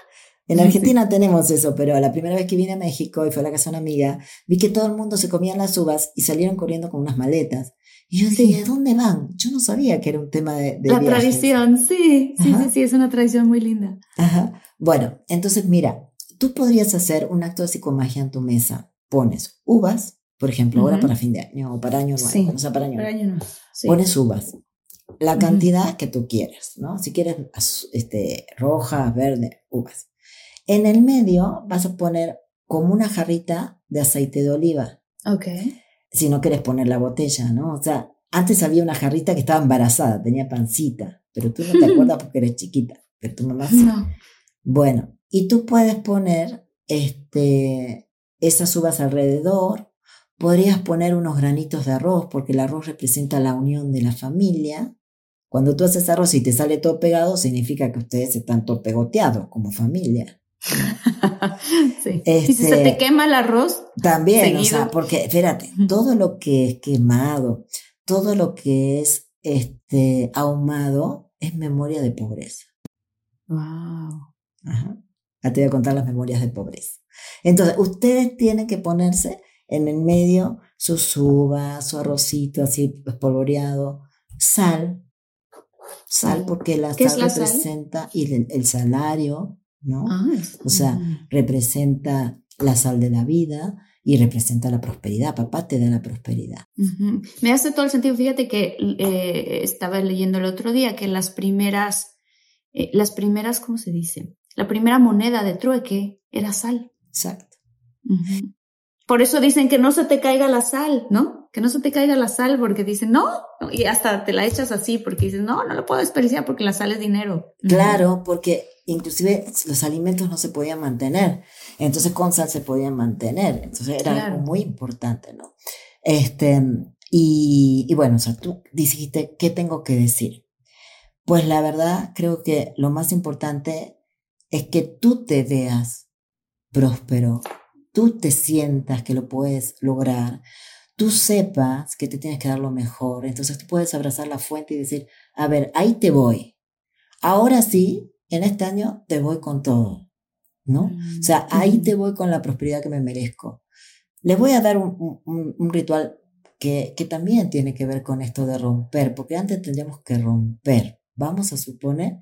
En Argentina tenemos eso, pero la primera vez que vine a México y fue a la casa de una amiga, vi que todo el mundo se comía las uvas y salieron corriendo con unas maletas. Y yo dije, ¿dónde van? Yo no sabía que era un tema de... la tradición, sí, sí, sí, sí, es una tradición muy linda. Ajá. Bueno, entonces mira, tú podrías hacer un acto de psicomagia en tu mesa. Pones uvas, por ejemplo, ahora para fin de año o para año nuevo, no sea, para año, nuevo. Pones uvas, la cantidad que tú quieras, ¿no? Si quieres este, roja, verde, uvas. En el medio vas a poner como una jarrita de aceite de oliva. Ok. Si no quieres poner la botella, ¿no? O sea, antes había una jarrita que estaba embarazada, tenía pancita, pero tú no te acuerdas porque eres chiquita, pero tu mamá sí. No. Bueno, y tú puedes poner este, esas uvas alrededor, podrías poner unos granitos de arroz, porque el arroz representa la unión de la familia. Cuando tú haces arroz y te sale todo pegado, significa que ustedes están todo pegoteados como familia. sí. y si se te este, quema el arroz. También, o sea, porque espérate, todo lo que es quemado, todo lo que es este ahumado es memoria de pobreza. Wow. Ajá. Ya te voy a contar las memorias de pobreza. Entonces, ustedes tienen que ponerse en el medio su suba, su arrocito así espolvoreado, sal, sal porque la sal representa y el, salario, ¿no? Ah, o sea, representa la sal de la vida y representa la prosperidad. Papá te da la prosperidad. Me hace todo el sentido. Fíjate que eh, estaba leyendo el otro día que las primeras, eh, las primeras, ¿cómo se dice? La primera moneda de trueque era sal. Exacto. Por eso dicen que no se te caiga la sal, ¿no? Que no se te caiga la sal porque dicen, no, y hasta te la echas así porque dices, no, no lo puedo desperdiciar porque la sal es dinero. Claro, porque inclusive los alimentos no se podían mantener, entonces con sal se podían mantener, entonces era algo muy importante, ¿no? Este, y, y bueno, o sea, tú dijiste, ¿qué tengo que decir? Pues la verdad, creo que lo más importante es que tú te veas próspero, tú te sientas que lo puedes lograr, tú sepas que te tienes que dar lo mejor, entonces tú puedes abrazar la fuente y decir, a ver, ahí te voy. Ahora sí, en este año te voy con todo, ¿no? O sea, ahí te voy con la prosperidad que me merezco. Les voy a dar un, un, ritual que, que, también tiene que ver con esto de romper, porque antes tendríamos que romper. Vamos a suponer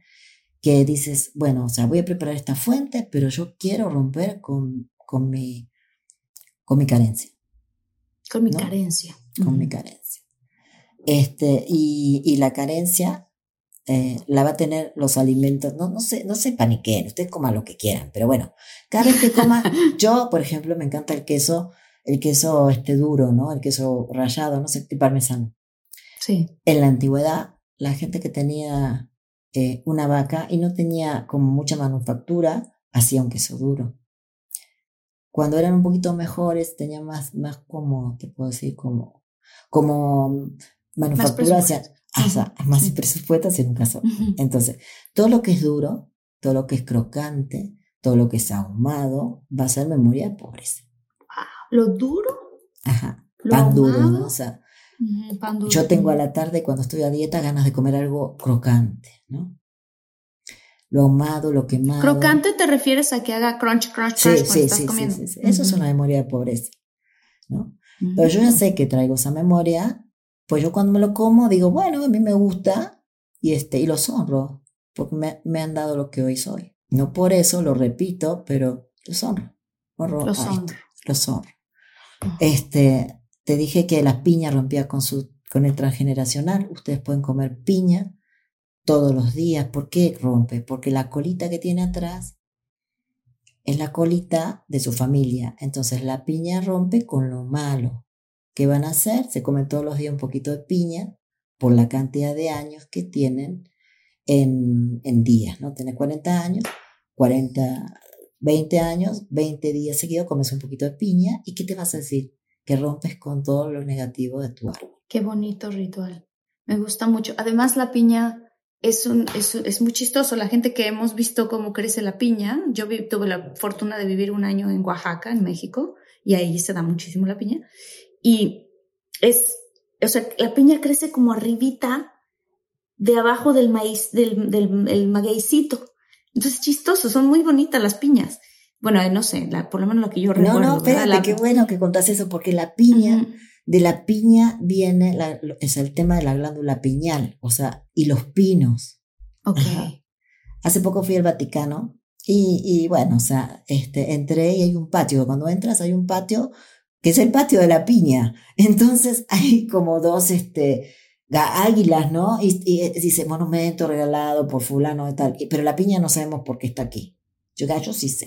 que dices, bueno, o sea, voy a preparar esta fuente, pero yo quiero romper con con mi, con mi carencia. Con mi carencia. Con mi carencia. Este, y, y la carencia eh, la va a tener los alimentos, no, no sé, no se paniquen, ustedes coman lo que quieran, pero bueno, cada vez que coma, yo, por ejemplo, me encanta el queso, el queso este duro, ¿no? El queso rallado, no sé, el parmesano. Sí. En la antigüedad, la gente que tenía eh, una vaca y no tenía como mucha manufactura, hacía un queso duro. Cuando eran un poquito mejores, tenía más, más como, te puedo decir, como, como manufactura hacia, más presupuesto hacia un caso. Entonces, todo lo que es duro, todo lo que es crocante, todo lo que es ahumado, va a ser memoria de pobreza. ¿Lo duro? Ajá. pan duro, ¿no? O sea, Yo tengo a la tarde, cuando estoy a dieta, ganas de comer algo crocante, ¿no? Lo ahumado, lo quemado. ¿Crocante te refieres a que haga crunch, crunch, crunch sí, cuando sí, estás sí, comiendo? Sí, Eso es una memoria de pobreza, ¿no? Pero yo ya sé que traigo esa memoria, pues yo cuando me lo como digo, bueno, a mí me gusta y, este, y los honro, porque me, me han dado lo que hoy soy. No por eso lo repito, pero los honro. honro los honro. Los honro. Este, te dije que la piña rompía con, su, con el transgeneracional. Ustedes pueden comer piña todos los días. ¿Por qué rompe? Porque la colita que tiene atrás es la colita de su familia. Entonces la piña rompe con lo malo. ¿Qué van a hacer? Se comen todos los días un poquito de piña por la cantidad de años que tienen en, en días, ¿no? Tienes 40 años, 40, 20 años, 20 días seguidos comes un poquito de piña y ¿qué te vas a decir? Que rompes con todo lo negativo de tu árbol. Qué bonito ritual. Me gusta mucho. Además, la piña es, un, es, es, muy chistoso. La gente que hemos visto cómo crece la piña, yo tuve la fortuna de vivir un año en Oaxaca, en México, y ahí se da muchísimo la piña. Y es, o sea, la piña crece como arribita de abajo del maíz, del, del el magueycito. Entonces, chistoso, son muy bonitas las piñas. Bueno, no sé, la, por lo menos lo que yo recuerdo. No, no, espérate, la... qué bueno que contás eso, porque la piña, uh -huh. de la piña viene, la, es el tema de la glándula piñal, o sea, y los pinos. Ok. Ajá. Hace poco fui al Vaticano y, y, bueno, o sea, este, entré y hay un patio. Cuando entras hay un patio que es el patio de la piña. Entonces hay como dos, este, águilas, ¿no? Y, y, dice monumento regalado por fulano y tal. Pero la piña no sabemos por qué está aquí. Yo, yo sí sé.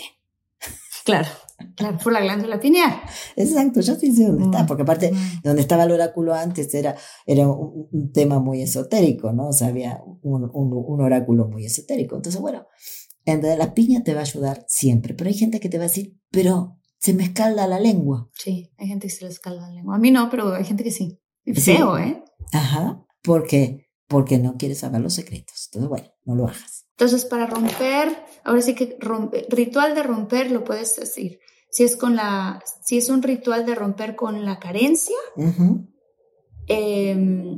Claro, claro, por la glándula pineal. Exacto, yo sí sé dónde mm. está, porque aparte, mm. donde estaba el oráculo antes era, era un, un, tema muy esotérico, ¿no? O sea, había un, un, oráculo muy esotérico. Entonces, bueno, entonces la piña te va a ayudar siempre, pero hay gente que te va a decir, pero se me escalda la lengua. Sí, hay gente que se le escalda la lengua. A mí no, pero hay gente que sí. Feo, sí. ¿eh? Ajá, porque, porque no quieres saber los secretos. Entonces, bueno, no lo hagas. Entonces, para romper, ahora sí que romper, ritual de romper lo puedes decir. Si es con la, si es un ritual de romper con la carencia, uh -huh. eh,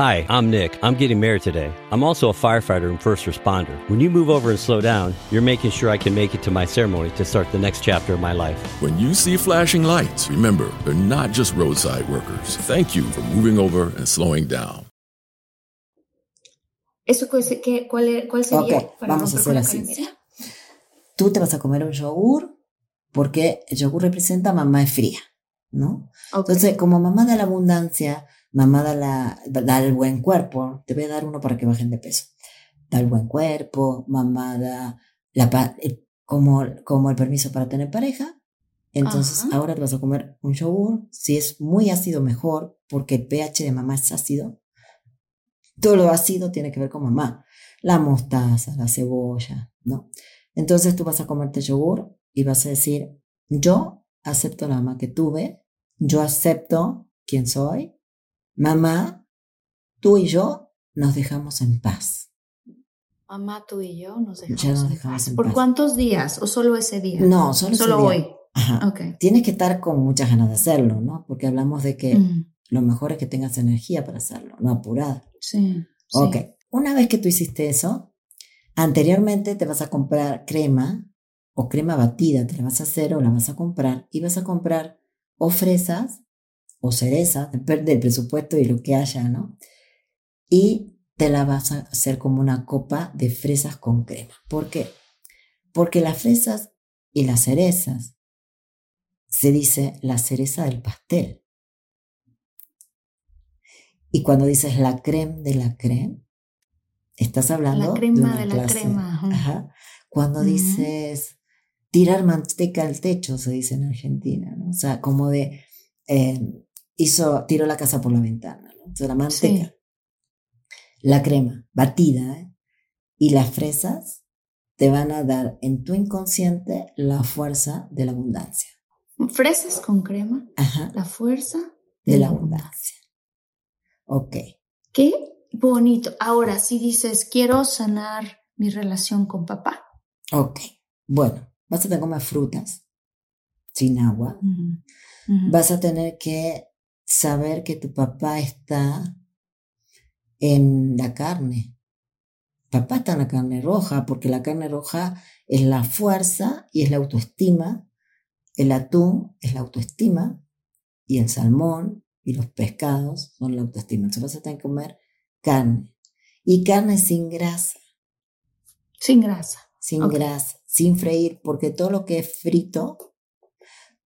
Hi, I'm Nick. I'm getting married today. I'm also a firefighter and first responder. When you move over and slow down, you're making sure I can make it to my ceremony to start the next chapter of my life. When you see flashing lights, remember, they're not just roadside workers. Thank you for moving over and slowing down. ¿Eso qué, cuál, cuál sería? Ok, vamos a hacer así. Tú te vas a comer un yogur porque el yogur representa mamá es fría, ¿no? Okay. Entonces, como mamá de la abundancia, mamá da, la, da el buen cuerpo, te voy a dar uno para que bajen de peso. Da el buen cuerpo, mamá da la, como, como el permiso para tener pareja. Entonces Ajá. ahora te vas a comer un yogur. Si es muy ácido, mejor, porque el pH de mamá es ácido. Todo lo ácido tiene que ver con mamá. La mostaza, la cebolla, ¿no? Entonces tú vas a comerte yogur y vas a decir, yo acepto la mamá que tuve, yo acepto quién soy, Mamá, tú y yo nos dejamos en paz. Mamá, tú y yo nos dejamos, ya nos en, paz. en ¿Por cuántos días? ¿O solo ese día? No, solo, solo ese día. hoy. Ajá. Okay. Tienes que estar con muchas ganas de hacerlo, ¿no? Porque hablamos de que Mm, lo mejor es que tengas energía para hacerlo, no apurada. Sí. Ok. sí. Una vez que tú hiciste eso, anteriormente te vas a comprar crema o crema batida, te la vas a hacer o la vas a comprar y vas a comprar o fresas o cerezas, depende del presupuesto y lo que haya, ¿no? Y te la vas a hacer como una copa de fresas con crema. ¿Por qué? Porque las fresas y las cerezas se dice la cereza del pastel. Y cuando dices la creme de la creme, estás hablando La crema una de la clase- crema, ajá. Cuando dices tirar manteca al techo, se dice en Argentina, ¿no? O sea, como de eh, hizo, tiró la casa por la ventana, ¿no? Entonces la manteca, la crema batida ¿eh? y las fresas te van a dar en tu inconsciente la fuerza de la abundancia. Fresas con crema, Ajá, la fuerza de la abundancia. Ok. Qué bonito. Ahora, si dices, quiero sanar mi relación con papá. Ok. Bueno, vas a tener que comer frutas sin agua. Vas a tener que saber que tu papá está en la carne. Papá está en la carne roja, porque la carne roja es la fuerza y es la autoestima. El atún es la autoestima y el salmón y los pescados son la autoestima. Entonces vas a tener que comer carne. Y carne sin grasa, Sin grasa. sin grasa, sin freír, porque todo lo que es frito,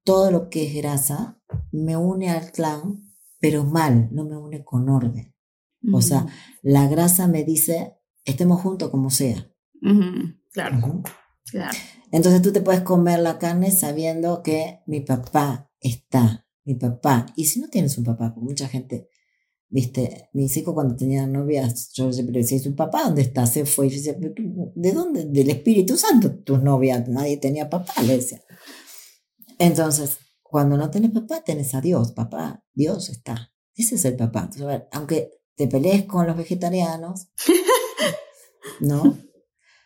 todo lo que es grasa, me une al clan, pero mal, no me une con orden. O sea, la grasa me dice, estemos juntos como sea. Ujú, Claro, Ujú. claro. Entonces tú te puedes comer la carne sabiendo que mi papá está, mi papá. Y si no tienes un papá, porque mucha gente, viste, mis hijos cuando tenían novias, yo siempre decía, ¿su papá dónde está? Se fue. Y yo decía, "¿Pero tú, ¿de dónde? Del Espíritu Santo, tus novias, nadie tenía papá, le decía. Entonces, cuando no tenés papá, tenés a Dios, papá, Dios está. Ese es el papá. Entonces, a ver, aunque te pelees con los vegetarianos, ¿no?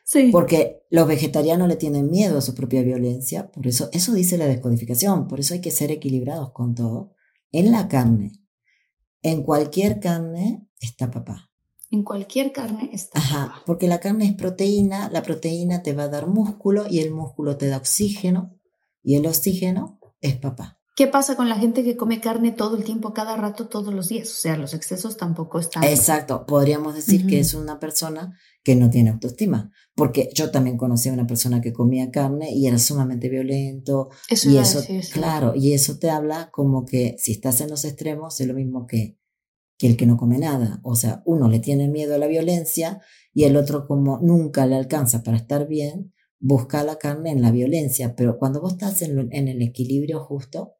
Sí. Porque los vegetarianos le tienen miedo a su propia violencia, por eso, eso dice la descodificación, por eso hay que ser equilibrados con todo. En la carne, en cualquier carne está papá. En cualquier carne está. Ajá, porque la carne es proteína, la proteína te va a dar músculo y el músculo te da oxígeno y el oxígeno es papá. ¿Qué pasa con la gente que come carne todo el tiempo, cada rato, todos los días? O sea, los excesos tampoco están. Exacto, podríamos decir que es una persona que no tiene autoestima, porque yo también conocí a una persona que comía carne y era sumamente violento, Eso y eso, decir, sí. claro, y eso te habla como que si estás en los extremos es lo mismo que, que el que no come nada. O sea, uno le tiene miedo a la violencia y el otro como nunca le alcanza para estar bien, busca la carne en la violencia. Pero cuando vos estás en el equilibrio justo,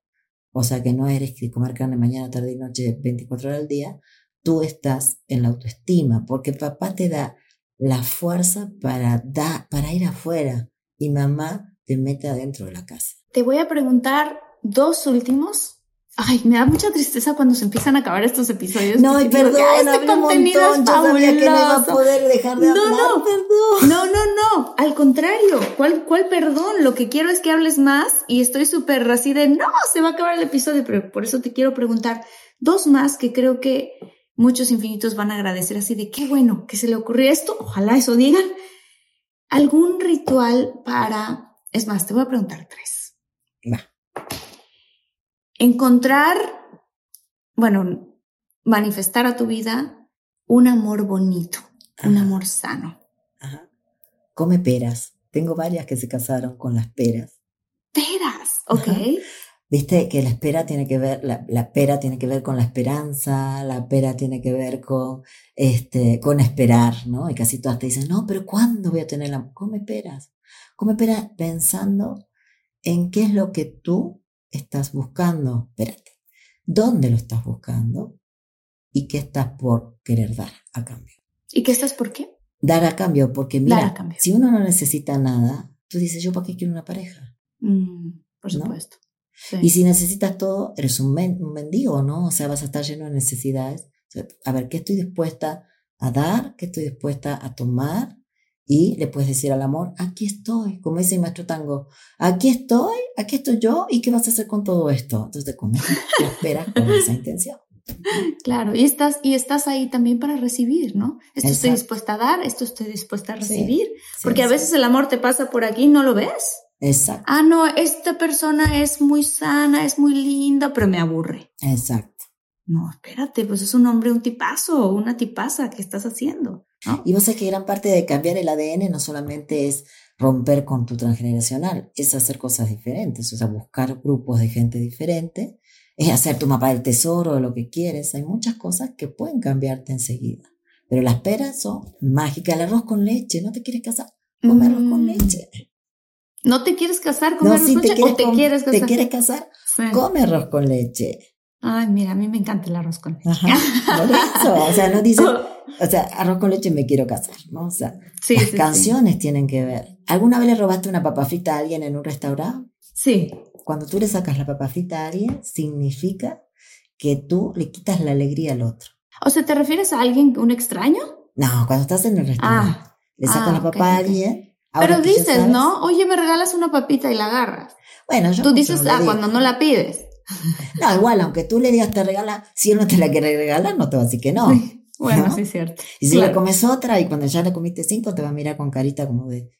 o sea, que no eres que comer carne mañana, tarde y noche, 24 horas al día, tú estás en la autoestima, porque papá te da la fuerza para, da, para ir afuera y mamá te mete adentro de la casa. Te voy a preguntar dos últimos. Ay, me da mucha tristeza cuando se empiezan a acabar estos episodios. No, digo, perdón, "Ya, este hablé un contenido montón, es yo sabía que no iba a fabuloso". poder dejar de No, hablar, no. perdón. No, no, no, al contrario, ¿cuál, cuál perdón? Lo que quiero es que hables más y estoy súper así de, no, se va a acabar el episodio, pero por eso te quiero preguntar dos más que creo que muchos infinitos van a agradecer así de, qué bueno que se le ocurrió esto, ojalá eso digan. ¿Algún ritual para, es más, te voy a preguntar tres. Va. Encontrar, bueno, manifestar a tu vida un amor bonito, un amor sano. Ajá. Come peras. Tengo varias que se casaron con las peras. Peras, ¿ok? Ajá. Viste que la espera tiene que ver, la, la pera tiene que ver con la esperanza, la pera tiene que ver con, este, con esperar, ¿no? Y casi todas te dicen, no, pero ¿cuándo voy a tener la... Come peras. Come peras pensando en qué es lo que tú estás buscando. Espérate. ¿Dónde lo estás buscando? ¿Y qué estás por querer dar a cambio? ¿Y qué estás por qué? Dar a cambio, porque mira, cambio. si uno no necesita nada, tú dices, ¿yo para qué quiero una pareja? Mm, por ¿No? supuesto. Sí. Y si necesitas todo, eres un, men- un mendigo, ¿no? O sea, vas a estar lleno de necesidades. O sea, a ver, ¿qué estoy dispuesta a dar? ¿Qué estoy dispuesta a tomar? Y le puedes decir al amor, aquí estoy, como dice el maestro tango, aquí estoy, aquí estoy yo, ¿y qué vas a hacer con todo esto? Entonces te comes, te esperas con esa intención. Claro, y estás, y estás ahí también para recibir, ¿no? Esto estoy dispuesta a dar, esto estoy dispuesta a recibir. Sí, Porque a veces el amor te pasa por aquí y no lo ves. Exacto, Ah, no, esta persona es muy sana, es muy linda, pero me aburre. exacto. No, espérate, pues es un hombre, un tipazo una tipaza que estás haciendo. ¿no? Y vos sabés que gran parte de cambiar el ADN no solamente es romper con tu transgeneracional, es hacer cosas diferentes, o sea, buscar grupos de gente diferente, es hacer tu mapa del tesoro de lo que quieres. Hay muchas cosas que pueden cambiarte enseguida. Pero las peras son mágicas. El arroz con leche, ¿no te quieres casar? Come arroz con Mm. leche. ¿No te quieres casar con No, arroz si con te leche quieres, o te quieres te casar? quieres casar, Sí. come arroz con leche. Ay, mira, a mí me encanta el arroz con leche. Ajá, por eso, o sea, no dice, o sea, arroz con leche me quiero casar, ¿no? O sea, Sí, las sí, sí. canciones tienen que ver. ¿Alguna vez le robaste una papa frita a alguien en un restaurante? Sí, Cuando tú le sacas la papa frita a alguien, significa que tú le quitas la alegría al otro. O sea, ¿te refieres a alguien, un extraño? No, cuando estás en el restaurante, Ah, le sacas ah, la papa a ok. alguien. ahora Pero dices, sabes- ¿no? Oye, me regalas una papita y la agarras. Bueno, yo Tú dices, ah, digo. cuando no la pides. No, igual, aunque tú le digas te regala, si él no te la quiere regalar, no te va a decir que no. Bueno, ¿No? sí es cierto. Y si Claro. le comes otra y cuando ya le comiste cinco, te va a mirar con carita como de,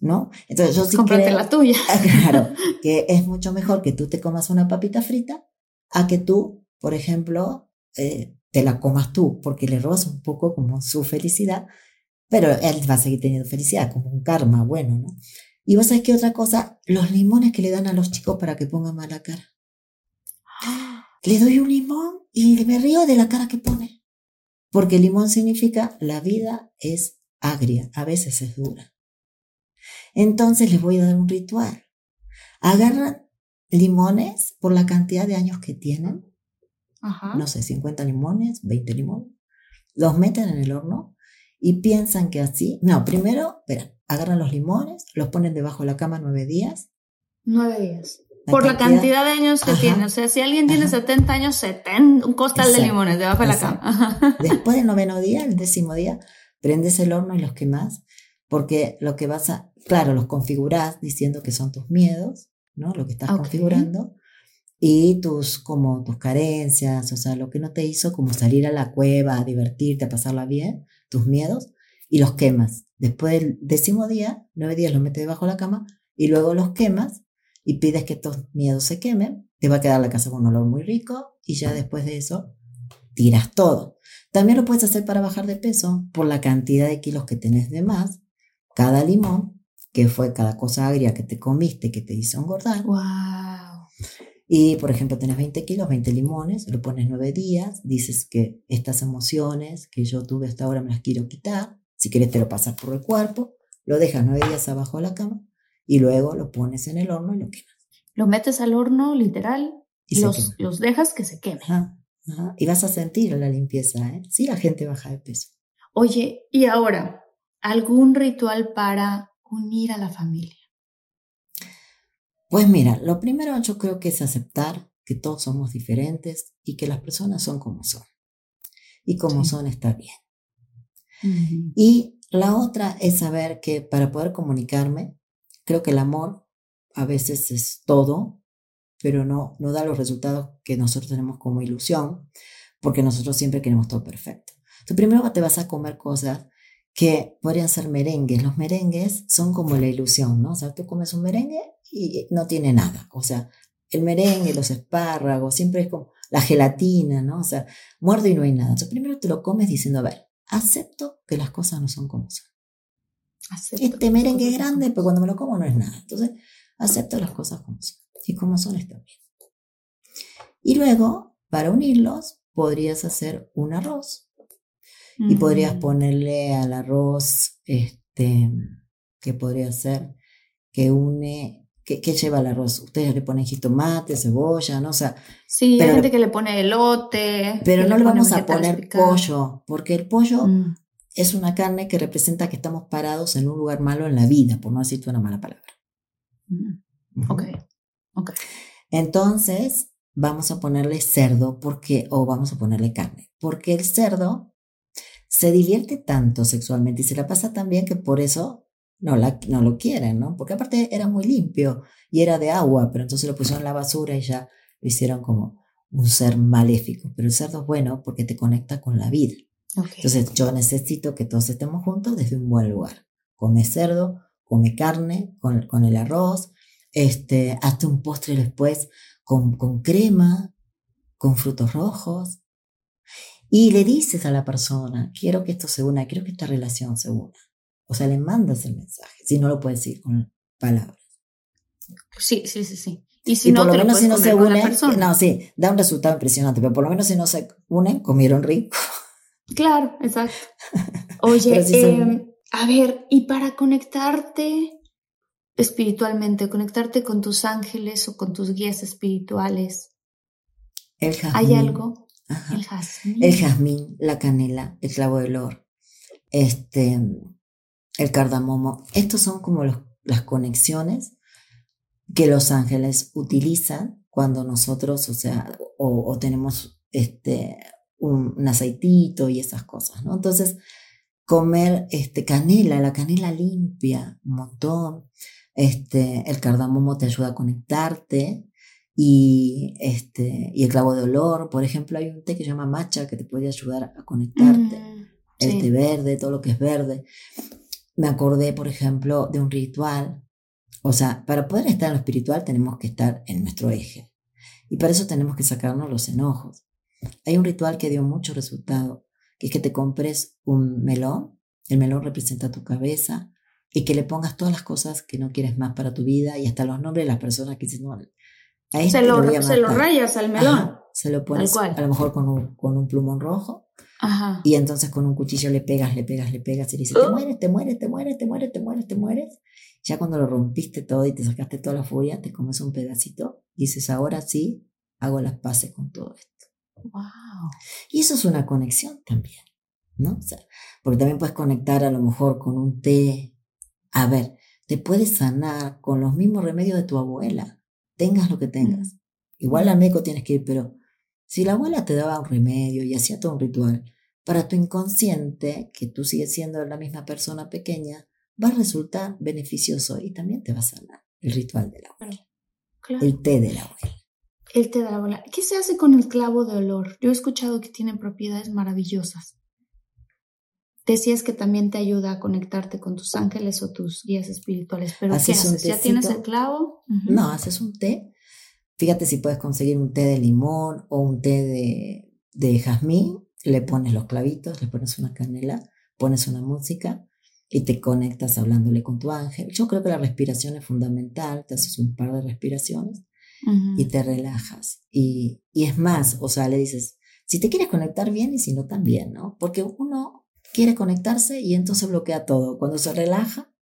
¿no? Entonces yo sí Cómprate creo, la tuya. claro, que es mucho mejor que tú te comas una papita frita a que tú, por ejemplo, eh, te la comas tú, porque le robas un poco como su felicidad, pero él va a seguir teniendo felicidad, como un karma bueno, ¿no? Y vos sabés qué otra cosa, los limones que le dan a los chicos para que pongan mala cara. Le doy un limón y me río de la cara que pone. Porque limón significa la vida es agria, a veces es dura. Entonces les voy a dar un ritual. Agarran limones por la cantidad de años que tienen, Ajá. no sé, 50 limones, 20 limones, los meten en el horno y piensan que así, no, primero, espera, agarran los limones, los ponen debajo de la cama nueve días. Nueve días. Por la cantidad de años que Ajá. tiene. O sea, si alguien tiene Ajá. 70 años, 70, un costal de limones debajo de la exacto. cama. Ajá. Después del noveno día, el décimo día, prendes el horno y los quemas, porque lo que vas a, claro, los configurás diciendo que son tus miedos, ¿no? Lo que estás configurando, y tus, como tus carencias, o sea, lo que no te hizo como salir a la cueva, a divertirte, a pasarla bien, tus miedos, y los quemas. Después del décimo día, nueve días los metes debajo de la cama, y luego los quemas, y pides que estos miedos se quemen, te va a quedar la casa con un olor muy rico, y ya después de eso, tiras todo. También lo puedes hacer para bajar de peso por la cantidad de kilos que tenés de más. Cada limón, que fue cada cosa agria que te comiste que te hizo engordar. Wow. Y, por ejemplo, tenés 20 kilos, 20 limones, lo pones 9 días, dices que estas emociones que yo tuve hasta ahora me las quiero quitar. Si quieres te lo pasas por el cuerpo, lo dejas 9 días abajo de la cama y luego lo pones en el horno y lo quemas. Lo metes al horno, literal, Y los, los dejas que se. Ajá, ajá. Y vas a sentir la limpieza, ¿eh? Sí, la gente baja de peso. Oye, y ahora, ¿algún ritual para unir a la familia? Pues mira, lo primero yo creo que es aceptar que todos somos diferentes y que las personas son como son. Y como Sí. son está bien. Y la otra es saber que para poder comunicarme, creo que el amor a veces es todo, pero no, no da los resultados que nosotros tenemos como ilusión, porque nosotros siempre queremos todo perfecto. Entonces primero te vas a comer cosas que podrían ser merengues. Los merengues son como la ilusión, ¿no? O sea, tú comes un merengue y no tiene nada. O sea, el merengue, los espárragos, siempre es como la gelatina, ¿no? O sea, muerdo y no hay nada. Entonces primero te lo comes diciendo, a ver, acepto que las cosas no son como son. Acepto Este merengue es grande, pero cuando me lo como no es nada. Entonces, acepto las cosas como son. Y como son está bien. Y luego, para unirlos, podrías hacer un arroz. Y podrías ponerle al arroz, este, que podría ser, que une, que, que lleva el arroz. Ustedes le ponen jitomate, cebolla, ¿no? O sea, Sí, pero hay le- gente que le pone elote. pero no le pone vamos a poner picados. pollo, porque el pollo Mm. Es una carne que representa que estamos parados en un lugar malo en la vida, por no decirte una mala palabra. Mm. Ok, ok. Entonces, vamos a ponerle cerdo porque, o vamos a ponerle carne, porque el cerdo se divierte tanto sexualmente y se la pasa tan bien que por eso no, la, no lo quieren, ¿no? Porque aparte era muy limpio y era de agua, pero entonces lo pusieron en la basura y ya lo hicieron como un ser maléfico. Pero el cerdo es bueno porque te conecta con la vida. Ok. Entonces yo necesito que todos estemos juntos desde un buen lugar. Come cerdo, come carne con, con el arroz, este, hazte un postre después con, con crema, con frutos rojos. Y le dices a la persona, quiero que esto se una, quiero que esta relación se una. O sea, le mandas el mensaje, si no lo puedes decir con palabras. Sí, sí, sí, sí. Y si y no, por lo te lo menos si no se unen, no, sí, da un resultado impresionante, pero por lo menos si no se unen, comieron rico. Claro, exacto. Oye, sí em, a ver, y para conectarte espiritualmente, conectarte con tus ángeles o con tus guías espirituales, El jazmín. ¿Hay algo? Ajá. El jazmín. El jazmín, la canela, el clavo de olor, este, el cardamomo. Estos son como los- las conexiones que los ángeles utilizan cuando nosotros, o sea, o, o tenemos este, un, un aceitito y esas cosas, ¿no? Entonces, comer este, canela, la canela limpia, un montón. Este, el cardamomo te ayuda a conectarte y, este, y el clavo de olor, por ejemplo, hay un té que se llama matcha que te puede ayudar a conectarte. Mm, El sí. té verde, todo lo que es verde. Me acordé, por ejemplo, de un ritual. O sea, para poder estar en lo espiritual tenemos que estar en nuestro eje. Y para eso tenemos que sacarnos los enojos. Hay un ritual que dio mucho resultado, que es que te compres un melón. El melón representa tu cabeza y que le pongas todas las cosas que no quieres más para tu vida y hasta los nombres de las personas que dices, no, a este Se le lo, voy a se lo matar". rayas al melón. Ajá, se lo pones cual. a lo mejor con un, con un plumón rojo Ajá. y entonces con un cuchillo le pegas, le pegas, le pegas y le dices, te Oh. mueres, te mueres, te mueres, te mueres, te mueres, te mueres. Ya cuando lo rompiste todo y te sacaste toda la furia, te comes un pedacito y dices, ahora sí, hago las paces con todo esto. Wow. Y eso es una conexión también, ¿no? O sea, porque también puedes conectar a lo mejor con un té. A ver, te puedes sanar con los mismos remedios de tu abuela, tengas lo que tengas. Igual al médico tienes que ir, pero si la abuela te daba un remedio y hacía todo un ritual, para tu inconsciente, que tú sigues siendo la misma persona pequeña, va a resultar beneficioso y también te va a sanar el ritual de la abuela, Claro. el té de la abuela. El té de la abuela. ¿Qué se hace con el clavo de olor? Yo he escuchado que tienen propiedades maravillosas. Decías que también te ayuda a conectarte con tus ángeles o tus guías espirituales, pero ¿qué Haces un haces? ¿Ya tienes el clavo? No, haces un té. Fíjate si puedes conseguir un té de limón o un té de, de jazmín. Le pones los clavitos, le pones una canela, pones una música y te conectas hablándole con tu ángel. Yo creo que la respiración es fundamental. Te haces un par de respiraciones Y te relajas. Y, y es más, o sea, le dices, si te quieres conectar bien y si no también, ¿no? Porque uno quiere conectarse y entonces bloquea todo. Cuando se relaja,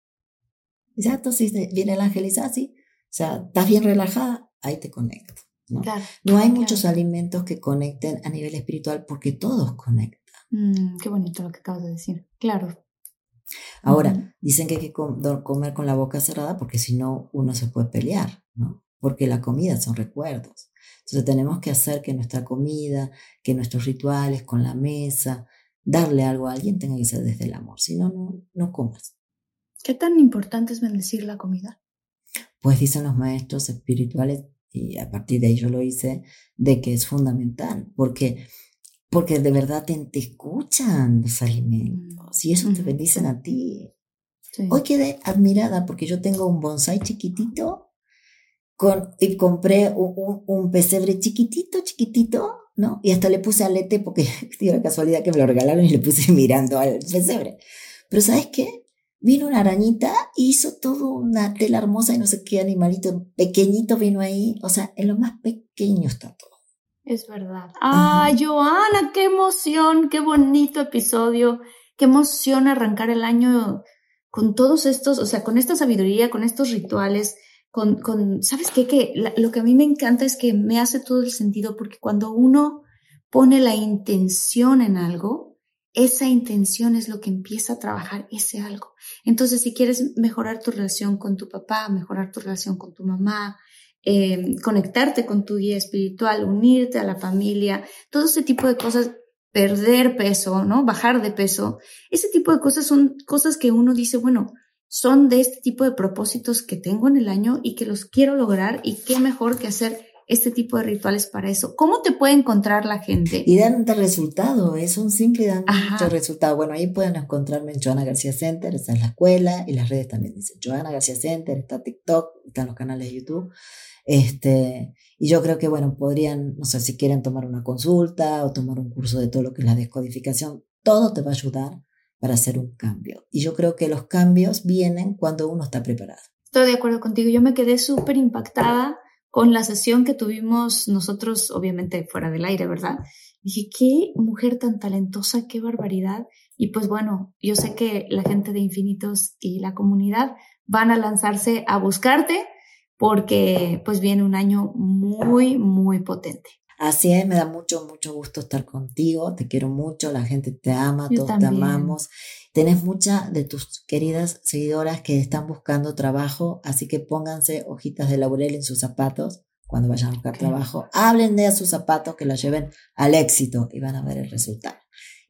ya entonces viene el ángel y dice, ah, sí, o sea, estás bien relajada, ahí te conecto, ¿no? Claro. No hay claro. muchos alimentos que conecten a nivel espiritual porque todos conectan. Mm, qué bonito lo que acabas de decir. Claro. Ahora, dicen que hay que comer con la boca cerrada porque si no uno se puede pelear, ¿no? Porque la comida son recuerdos. Entonces tenemos que hacer que nuestra comida, que nuestros rituales con la mesa, darle algo a alguien tenga que ser desde el amor. Si no, no, no comas. ¿Qué tan importante es bendecir la comida? Pues dicen los maestros espirituales, y a partir de ahí yo lo hice, de que es fundamental, porque, porque de verdad te, te escuchan los alimentos y eso te Ujú, bendicen sí. a ti. Sí. Hoy quedé admirada porque yo tengo un bonsai chiquitito con, y compré un, un- un pesebre chiquitito, chiquitito, ¿no? Y hasta le puse alete porque dio la casualidad que me lo regalaron y le puse mirando al pesebre. Pero ¿sabes qué? Vino una arañita y hizo todo una tela hermosa y no sé qué animalito pequeñito vino ahí. O sea, en lo más pequeño está todo. Es verdad. ¡Ah, Joana! ¡Qué emoción! ¡Qué bonito episodio! ¡Qué emoción arrancar el año con todos estos, o sea, con esta sabiduría, con estos rituales, con, con ¿sabes qué? Que la- lo que a mí me encanta es que me hace todo el sentido porque cuando uno pone la intención en algo, esa intención es lo que empieza a trabajar ese algo. Entonces, si quieres mejorar tu relación con tu papá, mejorar tu relación con tu mamá, eh, conectarte con tu guía espiritual, unirte a la familia, todo ese tipo de cosas, perder peso, ¿no? Bajar de peso, ese tipo de cosas son cosas que uno dice, bueno, son de este tipo de propósitos que tengo en el año y que los quiero lograr y qué mejor que hacer este tipo de rituales para eso. ¿Cómo te puede encontrar la gente? Y dan de resultado, es un simple y dan Ajá. mucho resultado. Bueno, ahí pueden encontrarme en Joana García Center, esa es la escuela, y las redes también dicen Joana García Center, está TikTok, están los canales de YouTube. Este, y yo creo que, bueno, podrían, no sé, si quieren tomar una consulta o tomar un curso de todo lo que es la descodificación, todo te va a ayudar para hacer un cambio. Y yo creo que los cambios vienen cuando uno está preparado. Estoy de acuerdo contigo. Yo me quedé súper impactada con la sesión que tuvimos nosotros, obviamente fuera del aire, ¿verdad? Dije, qué mujer tan talentosa, qué barbaridad. Y pues bueno, yo sé que la gente de Infinitos y la comunidad van a lanzarse a buscarte porque pues viene un año muy, muy potente. Así es, me da mucho, mucho gusto estar contigo. Te quiero mucho, la gente te ama, todos te amamos. Tenés muchas de tus queridas seguidoras que están buscando trabajo, así que pónganse hojitas de laurel en sus zapatos cuando vayan a buscar trabajo. Hablen de sus zapatos que los lleven al éxito y van a ver el resultado.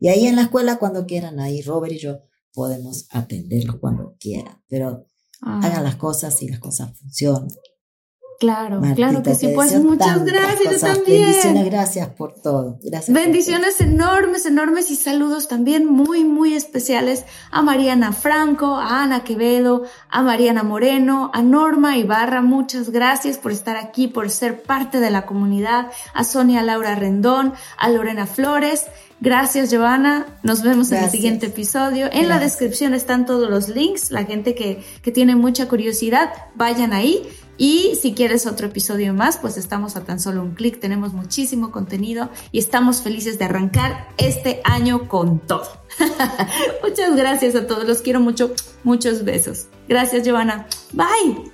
Y ahí en la escuela, cuando quieran, ahí Robert y yo podemos atenderlos cuando quieran, pero hagan ah. las cosas y las cosas funcionan. Claro, claro que sí. Pues muchas gracias también. Bendiciones, gracias por todo. Gracias. Bendiciones enormes, enormes y saludos también muy, muy especiales a Mariana Franco, a Ana Quevedo, a Mariana Moreno, a Norma Ibarra. Muchas gracias por estar aquí, por ser parte de la comunidad. A Sonia Laura Rendón, a Lorena Flores. Gracias, Giovanna. Nos vemos en el siguiente episodio. En la descripción están todos los links. La gente que, que tiene mucha curiosidad, vayan ahí. Y si quieres otro episodio más, pues estamos a tan solo un clic, tenemos muchísimo contenido y estamos felices de arrancar este año con todo. Muchas gracias a todos, los quiero mucho, muchos besos. Gracias, Giovanna. Bye.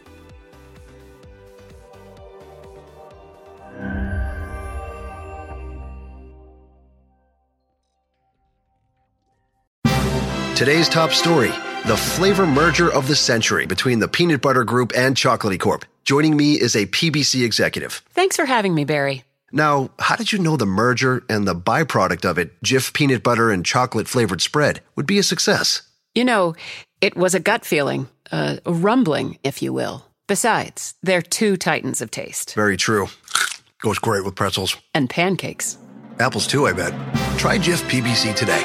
The flavor merger of the century between the Peanut Butter Group and Chocolatey Corp. Joining me is a PBC executive. Thanks for having me, Barry. Now, how did you know the merger and the byproduct of it, Jif peanut butter and chocolate flavored spread, would be a success? You know, it was a gut feeling, a rumbling, if you will. Besides, they're two titans of taste. Very true. Goes great with pretzels. And pancakes. Apples, too, I bet. Try Jif PBC today.